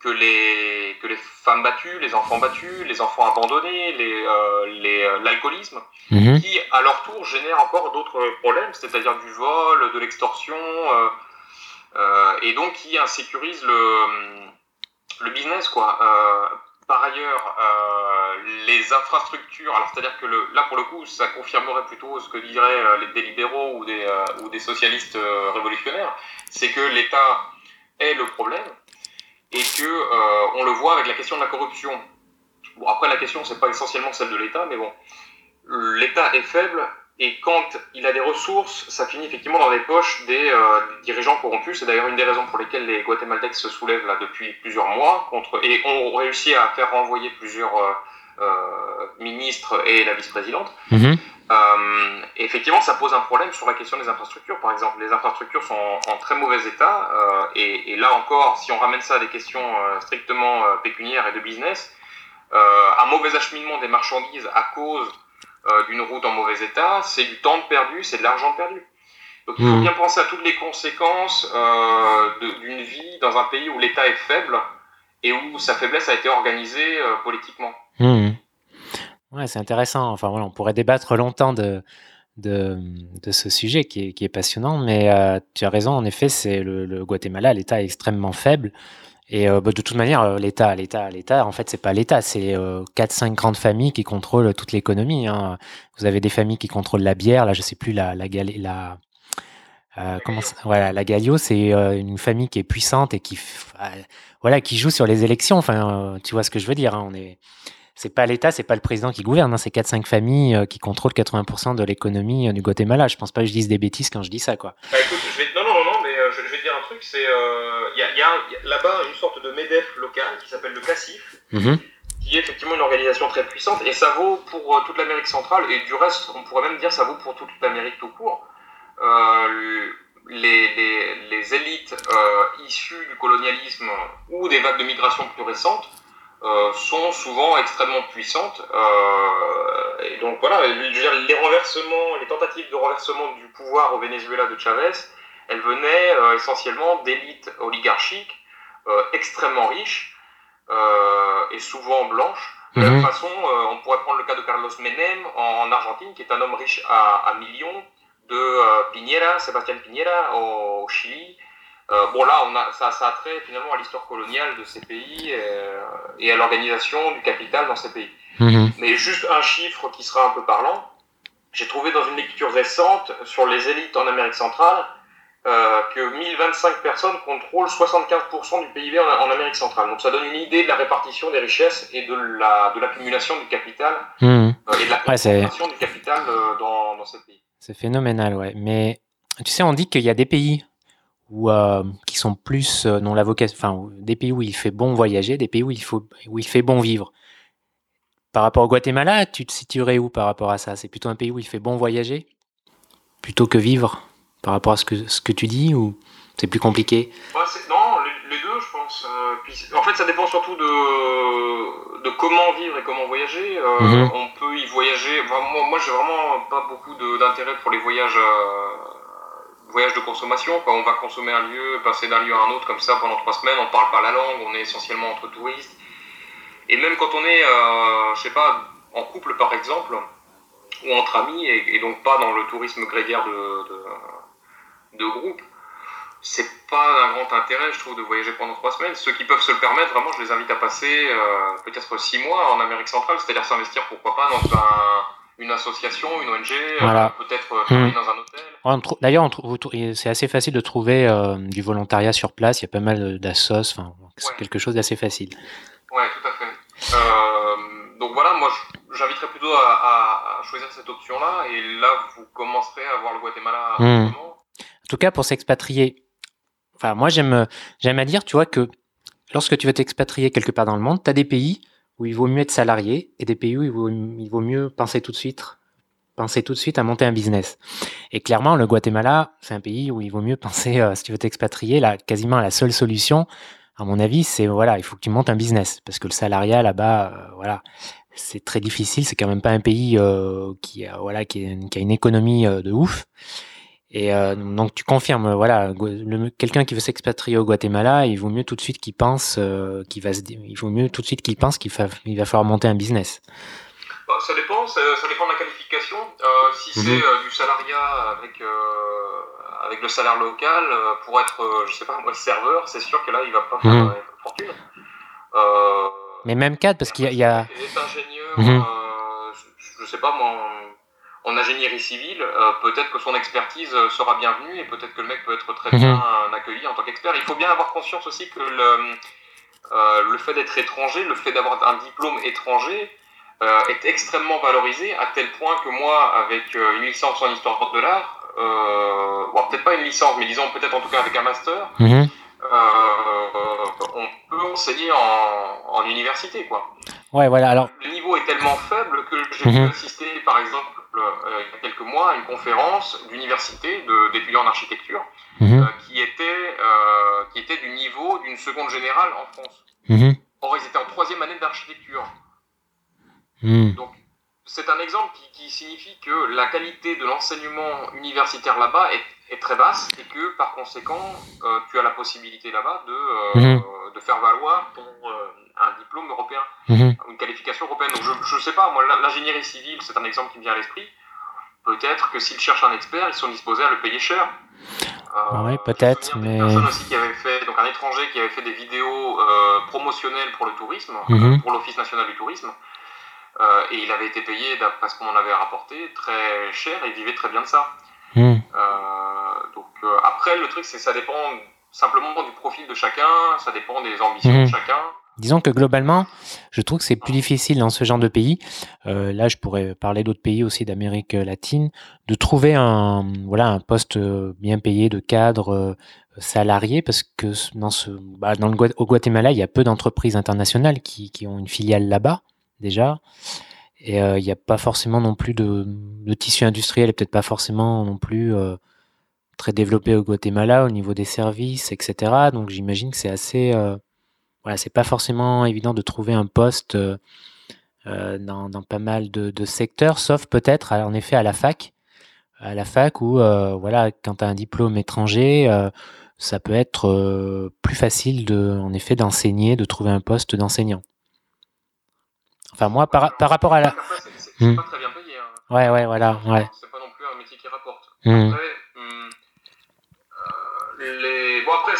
C: que les, que les femmes battues, les enfants battus, les enfants abandonnés, les, euh, les, l'alcoolisme, mhm. qui à leur tour génèrent encore d'autres problèmes, c'est-à-dire du vol, de l'extorsion, et donc qui insécurisent le, le business. Quoi. Par ailleurs, euh, les infrastructures, alors c'est-à-dire que le, là pour le coup, ça confirmerait plutôt ce que diraient euh, des libéraux ou des, euh, ou des socialistes euh, révolutionnaires, c'est que l'État est le problème et que euh, on le voit avec la question de la corruption. Bon après la question c'est pas essentiellement celle de l'État, mais bon, l'État est faible et quand il a des ressources, ça finit effectivement dans les poches des, euh, dirigeants corrompus. C'est d'ailleurs une des raisons pour lesquelles les Guatémaltèques se soulèvent là depuis plusieurs mois contre, et ont réussi à faire renvoyer plusieurs euh, euh ministres et la vice-présidente. Mhm. Effectivement, ça pose un problème sur la question des infrastructures. Par exemple, les infrastructures sont en, très mauvais état. Et, et, là encore, si on ramène ça à des questions strictement pécuniaires et de business, un mauvais acheminement des marchandises à cause euh, d'une route en mauvais état, c'est du temps perdu, c'est de l'argent perdu. Donc il faut hmm. bien penser à toutes les conséquences euh, d'une vie dans un pays où l'État est faible et où sa faiblesse a été organisée euh, politiquement.
B: Hmm. Ouais, c'est intéressant. Enfin voilà, on pourrait débattre longtemps de, de, de ce sujet qui est, qui est passionnant, mais tu as raison, en effet, c'est le, le Guatemala, l'État est extrêmement faible. Et euh, bah, de toute manière, euh, l'État, l'État, l'État, en fait, c'est pas l'État, c'est euh, quatre, cinq grandes familles qui contrôlent toute l'économie. Hein. Vous avez des familles qui contrôlent la bière, là, je sais plus la la la euh, comment voilà, la Gallio, c'est une famille qui est puissante et qui voilà, qui joue sur les élections. Enfin, tu vois ce que je veux dire. Hein. On est c'est pas l'État, c'est pas le président qui gouverne, hein, c'est quatre cinq familles qui contrôlent 80% de l'économie du Guatemala. Je pense pas que je dise des bêtises quand je dis ça, quoi.
C: Bah, écoute, je vais... non, non, truc, c'est il y a, là-bas une sorte de MEDEF local qui s'appelle le CACIF, mhm. qui est effectivement une organisation très puissante, et ça vaut pour euh, toute l'Amérique centrale, et du reste, on pourrait même dire ça vaut pour toute l'Amérique tout court. Euh, les, les, les, élites euh, issues du colonialisme ou des vagues de migration plus récentes euh, sont souvent extrêmement puissantes. Euh, et donc voilà, les renversements, les tentatives de renversement du pouvoir au Venezuela de Chavez, elle venait euh, essentiellement d'élites oligarchiques euh, extrêmement riches euh, et souvent blanches. De la même mhm. façon, on pourrait prendre le cas de Carlos Menem en, Argentine, qui est un homme riche à, millions, de Piñera, Sébastien Piñera au, Chili. bon là, on a, ça, ça a trait finalement à l'histoire coloniale de ces pays et, à l'organisation du capital dans ces pays. Mhm. Mais juste un chiffre qui sera un peu parlant. J'ai trouvé dans une lecture récente sur les élites en Amérique centrale euh, que 1025 personnes contrôlent 75% du PIB en, Amérique centrale. Donc ça donne une idée de la répartition des richesses et de la de l'accumulation du capital
B: mmh. euh,
C: et de la concentration du capital euh, dans, dans ce pays.
B: C'est phénoménal, ouais. Mais tu sais, on dit qu'il y a des pays où, qui sont plus dans la vocation, enfin, des pays où il fait bon voyager, des pays où il faut où il fait bon vivre. Par rapport au Guatemala, tu te situerais où par rapport à ça? C'est plutôt un pays où il fait bon voyager plutôt que vivre? Par rapport à ce que, ce que tu dis ou c'est plus compliqué?
C: Non, les, deux, je pense. Euh, en fait, ça dépend surtout de, de comment vivre et comment voyager. Euh, mhm. On peut y voyager. moi, moi j'ai vraiment pas beaucoup d'intérêt pour les voyages, euh, voyages de consommation. On va consommer un lieu, passer d'un lieu à un autre comme ça pendant trois semaines, on ne parle pas la langue, on est essentiellement entre touristes. Et même quand on est, je sais pas, en couple par exemple, ou entre amis, et, donc pas dans le tourisme grégaire de de groupe, c'est pas d'un grand intérêt, je trouve, de voyager pendant trois semaines. Ceux qui peuvent se le permettre, vraiment, je les invite à passer euh, peut-être six mois en Amérique centrale, c'est-à-dire s'investir, pourquoi pas, dans une association, une ONG, euh, peut-être euh, travailler hmm. dans un hôtel.
B: D'ailleurs, c'est assez facile de trouver du volontariat sur place. Il y a pas mal d'assos, enfin, c'est quelque chose d'assez facile.
C: Ouais, tout à fait. donc voilà, moi, j'inviterais plutôt à, choisir cette option-là, et là, vous commencerez à voir le Guatemala.
B: En tout cas, pour s'expatrier, enfin, moi, j'aime, à dire, tu vois, que lorsque tu vas t'expatrier quelque part dans le monde, tu as des pays où il vaut mieux être salarié et des pays où il vaut, mieux penser tout de suite à monter un business. Et clairement, le Guatemala, c'est un pays où il vaut mieux penser, euh, si tu veux t'expatrier, là, quasiment la seule solution, à mon avis, c'est voilà, il faut que tu montes un business parce que le salariat là-bas, euh, voilà, c'est très difficile. C'est quand même pas un pays euh, qui, voilà, qui, qui, a une économie de ouf. Et euh, donc tu confirmes, voilà, quelqu'un qui veut s'expatrier au Guatemala, il vaut mieux tout de suite qu'il pense euh, qu'il va se, il vaut mieux tout de suite qu'il pense qu'il va, il va falloir monter un business.
C: Bah, ça dépend, ça, dépend de la qualification. Euh, si mhm. c'est du salariat avec avec le salaire local pour être, je sais pas moi, serveur, c'est sûr que là il va pas faire mhm. fortune.
B: Mais même cadre parce qu'il y a, il y a...
C: ingénieur, mhm. je, je sais pas moi en ingénierie civile, euh, peut-être que son expertise euh, sera bienvenue et peut-être que le mec peut être très mhm. bien accueilli en tant qu'expert. Il faut bien avoir conscience aussi que le, euh, le fait d'être étranger, le fait d'avoir un diplôme étranger est extrêmement valorisé à tel point que moi, avec une licence en histoire de l'art, bon, peut-être pas une licence, mais disons peut-être en tout cas avec un master, mhm. on peut enseigner en, en, université, quoi.
B: Ouais, voilà. Alors
C: le niveau est tellement faible que j'ai mhm. pu assister, par exemple, euh, il y a quelques mois une conférence d'université d'étudiants en architecture mhm. euh, qui, était, euh, qui était du niveau d'une seconde générale en France. Mhm. Or, ils étaient en troisième année d'architecture. Mhm. Donc, c'est un exemple qui, signifie que la qualité de l'enseignement universitaire là-bas est, est, très basse et que, par conséquent, tu as la possibilité là-bas de, de faire valoir ton, un diplôme européen, mhm. une qualification européenne. Donc je ne sais pas, moi, l'ingénierie civile, c'est un exemple qui me vient à l'esprit. Peut-être que s'ils cherchent un expert, ils sont disposés à le payer cher.
B: Euh, oui, peut-être. Mais...
C: Une personne aussi qui avait fait, donc un étranger qui avait fait des vidéos euh, promotionnelles pour le tourisme, mhm. pour l'Office national du tourisme. Euh, et il avait été payé, d'après ce qu'on en avait rapporté, très cher et il vivait très bien de ça. Mhm. donc après, le truc, c'est que ça dépend simplement du profil de chacun, ça dépend des ambitions de chacun.
B: Disons que globalement, je trouve que c'est plus difficile dans ce genre de pays. Euh, là, je pourrais parler d'autres pays aussi d'Amérique latine, de trouver un poste euh, bien payé de cadre euh, salarié, parce que bah, au Guatemala, il y a peu d'entreprises internationales qui, ont une filiale là-bas déjà, et il n'y a pas forcément non plus de tissu industriel, et peut-être pas forcément non plus très développé au Guatemala au niveau des services, etc. Donc j'imagine que c'est assez voilà, c'est pas forcément évident de trouver un poste euh, euh, dans, pas mal de, secteurs, sauf peut-être en effet à la fac, à la fac où euh, voilà, quand tu as un diplôme étranger, ça peut être plus facile de, en effet, d'enseigner, de trouver un poste d'enseignant. Enfin moi, par, par rapport à la,
C: c'est hmm. pas très bien payé. Hein.
B: Ouais, ouais, voilà, ouais.
C: C'est pas non plus un métier qui rapporte. Après, hmm, Bon, après,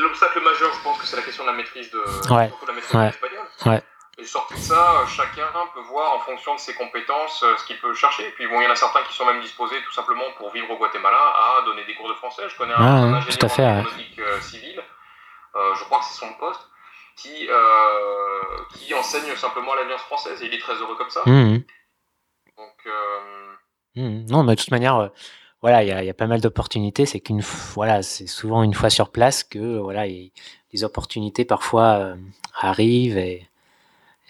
C: l'obstacle majeur, je pense que c'est la question de la maîtrise de,
B: ouais.
C: la maîtrise espagnole. Et sorti de ça, chacun peut voir en fonction de ses compétences ce qu'il peut chercher. Et puis bon, il y en a certains qui sont même disposés tout simplement pour vivre au Guatemala à donner des cours de français. Je connais un,
B: Ah,
C: un ingénieur en
B: ouais.
C: aéronautique euh, civile, euh, je crois que c'est son poste, qui, euh, qui enseigne simplement à l'Alliance française et il est très heureux comme ça.
B: Mhm.
C: Donc, euh,
B: Mhm. Non, mais de toute manière, euh, voilà, il y a, pas mal d'opportunités. C'est qu'une, voilà, c'est souvent une fois sur place que voilà, il- les opportunités parfois euh, arrivent et,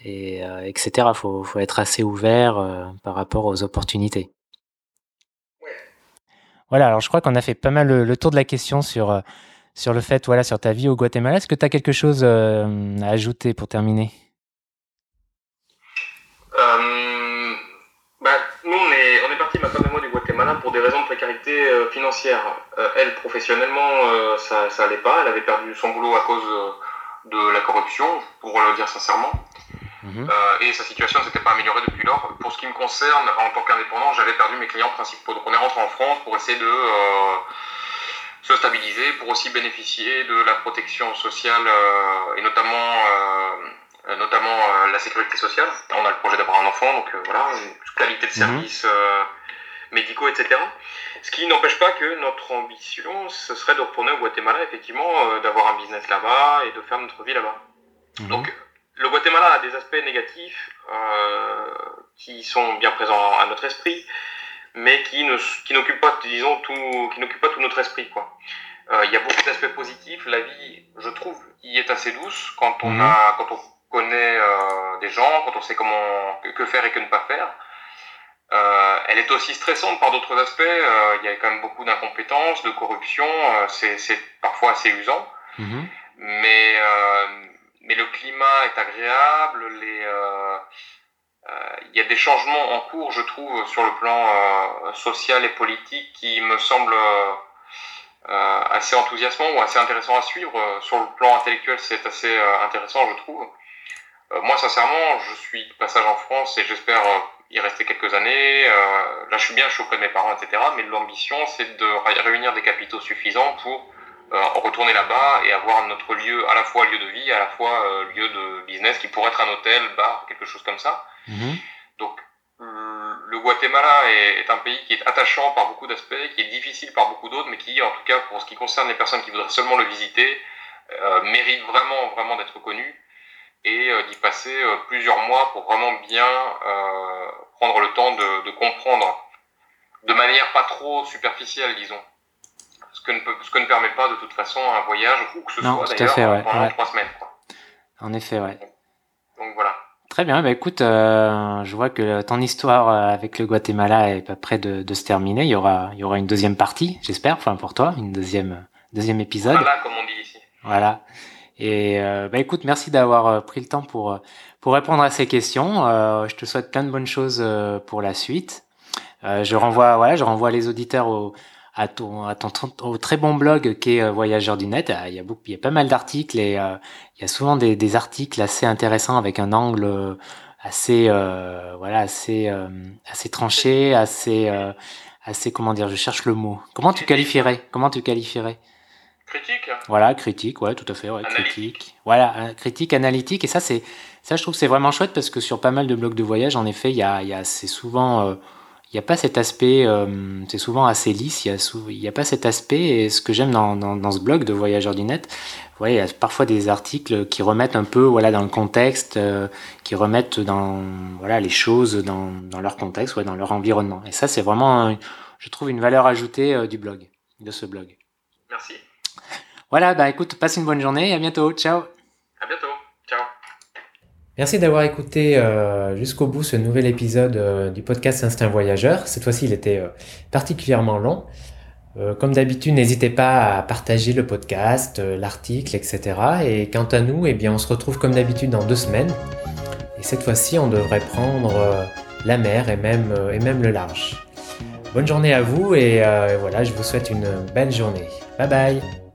B: et euh, etc. Faut, faut être assez ouvert euh, par rapport aux opportunités. Voilà, alors je crois qu'on a fait pas mal le, le tour de la question sur sur le fait, voilà, sur ta vie au Guatemala. Est-ce que tu as quelque chose à ajouter pour terminer
C: Euh, bah, nous, on est, on est parti, ma femme et moi, du Raisons de précarité financière. Euh, elle, professionnellement, euh, ça, ça allait pas. Elle avait perdu son boulot à cause euh, de la corruption, pour le dire sincèrement.
B: Mhm.
C: Euh, et sa situation ne s'était pas améliorée depuis lors. Pour ce qui me concerne, en tant qu'indépendant, j'avais perdu mes clients principaux. Donc on est rentré en France pour essayer de euh, se stabiliser, pour aussi bénéficier de la protection sociale euh, et notamment, notamment la sécurité sociale. On a le projet d'avoir un enfant, donc voilà, une qualité de services euh, médicaux, etc. Ce qui n'empêche pas que notre ambition, ce serait de retourner au Guatemala, effectivement, euh, d'avoir un business là-bas et de faire notre vie là-bas.
B: Mhm.
C: Donc, le Guatemala a des aspects négatifs euh, qui sont bien présents à notre esprit, mais qui ne qui n'occupent pas, disons, tout, qui n'occupent pas tout notre esprit, quoi. Euh, Il y a beaucoup d'aspects positifs. La vie, je trouve, y est assez douce quand on
B: Mhm.
C: a, quand on connaît euh, des gens, quand on sait comment que, que faire et que ne pas faire. Euh, elle est aussi stressante par d'autres aspects. Euh, Il y a quand même beaucoup d'incompétence, de corruption. Euh, c'est parfois assez usant
B: Mhm.
C: mais euh, mais le climat est agréable les euh, euh, il y a des changements en cours je trouve sur le plan euh, social et politique qui me semblent assez enthousiasmants ou assez intéressants à suivre sur le plan intellectuel c'est assez intéressant je trouve Euh, moi sincèrement je suis de passage en France et j'espère euh, y rester quelques années Euh, là je suis bien je suis auprès de mes parents etc mais l'ambition c'est de ré- réunir des capitaux suffisants pour euh, retourner là-bas et avoir notre lieu, à la fois lieu de vie, à la fois euh, lieu de business qui pourrait être un hôtel, bar, quelque chose comme ça.
B: Mhm.
C: Donc le Guatemala est, est un pays qui est attachant par beaucoup d'aspects, qui est difficile par beaucoup d'autres, mais qui, en tout cas pour ce qui concerne les personnes qui voudraient seulement le visiter, euh, mérite vraiment, vraiment d'être connu et euh, d'y passer euh, plusieurs mois pour vraiment bien euh, prendre le temps de, de comprendre de manière pas trop superficielle, disons. Ce que, ne peut, ce que ne permet pas de toute façon un voyage, où que ce
B: Non,
C: soit d'ailleurs,
B: fait, ouais,
C: pendant
B: ouais.
C: trois semaines. Quoi.
B: En effet, ouais.
C: Donc voilà.
B: Très bien, bah écoute, euh, je vois que ton histoire avec le Guatemala est pas près de, de se terminer. Il y aura, il y aura une deuxième partie, j'espère, enfin pour toi, une deuxième, deuxième épisode.
C: Voilà, comme on dit ici.
B: Voilà. Et euh, bah écoute, merci d'avoir euh, pris le temps pour euh, pour répondre à ces questions. Euh, je te souhaite plein de bonnes choses pour la suite. Je renvoie, voilà, je renvoie les auditeurs au à ton, à ton, très bon blog qui est Voyageur du Net. Il y a beaucoup, il y a pas mal d'articles et il y a souvent des, des articles assez intéressants avec un angle assez, voilà, assez, assez tranché, assez, assez, comment dire, je cherche le mot. Comment tu qualifierais? Comment tu qualifierais?
C: Critique
B: voilà, critique, ouais, tout à fait, ouais, critique. Voilà, euh, critique, analytique, et ça, c'est, ça, je trouve, que c'est vraiment chouette parce que sur pas mal de blogs de voyage, en effet, il y a, y a, c'est souvent, euh, il n'y a pas cet aspect, euh, c'est souvent assez lisse, il y a, a pas cet aspect, et ce que j'aime dans, dans, dans ce blog de Voyageurs du Net, ouais, il y a parfois des articles qui remettent un peu, voilà, dans le contexte, euh, qui remettent dans, voilà, les choses dans, dans leur contexte, ouais, dans leur environnement. Et ça, c'est vraiment, je trouve, une valeur ajoutée euh, du blog, de ce blog.
C: Merci.
B: Voilà, bah écoute, passe une bonne journée et à bientôt. Ciao.
C: À bientôt. Ciao.
D: Merci d'avoir écouté euh, jusqu'au bout ce nouvel épisode euh, du podcast Instinct Voyageur. Cette fois-ci, il était euh, particulièrement long. Comme d'habitude, n'hésitez pas à partager le podcast, l'article, etc. Et quant à nous, eh bien, on se retrouve comme d'habitude dans deux semaines. Et cette fois-ci, on devrait prendre la mer et même, et même le large. Bonne journée à vous et euh, voilà, je vous souhaite une belle journée. Bye bye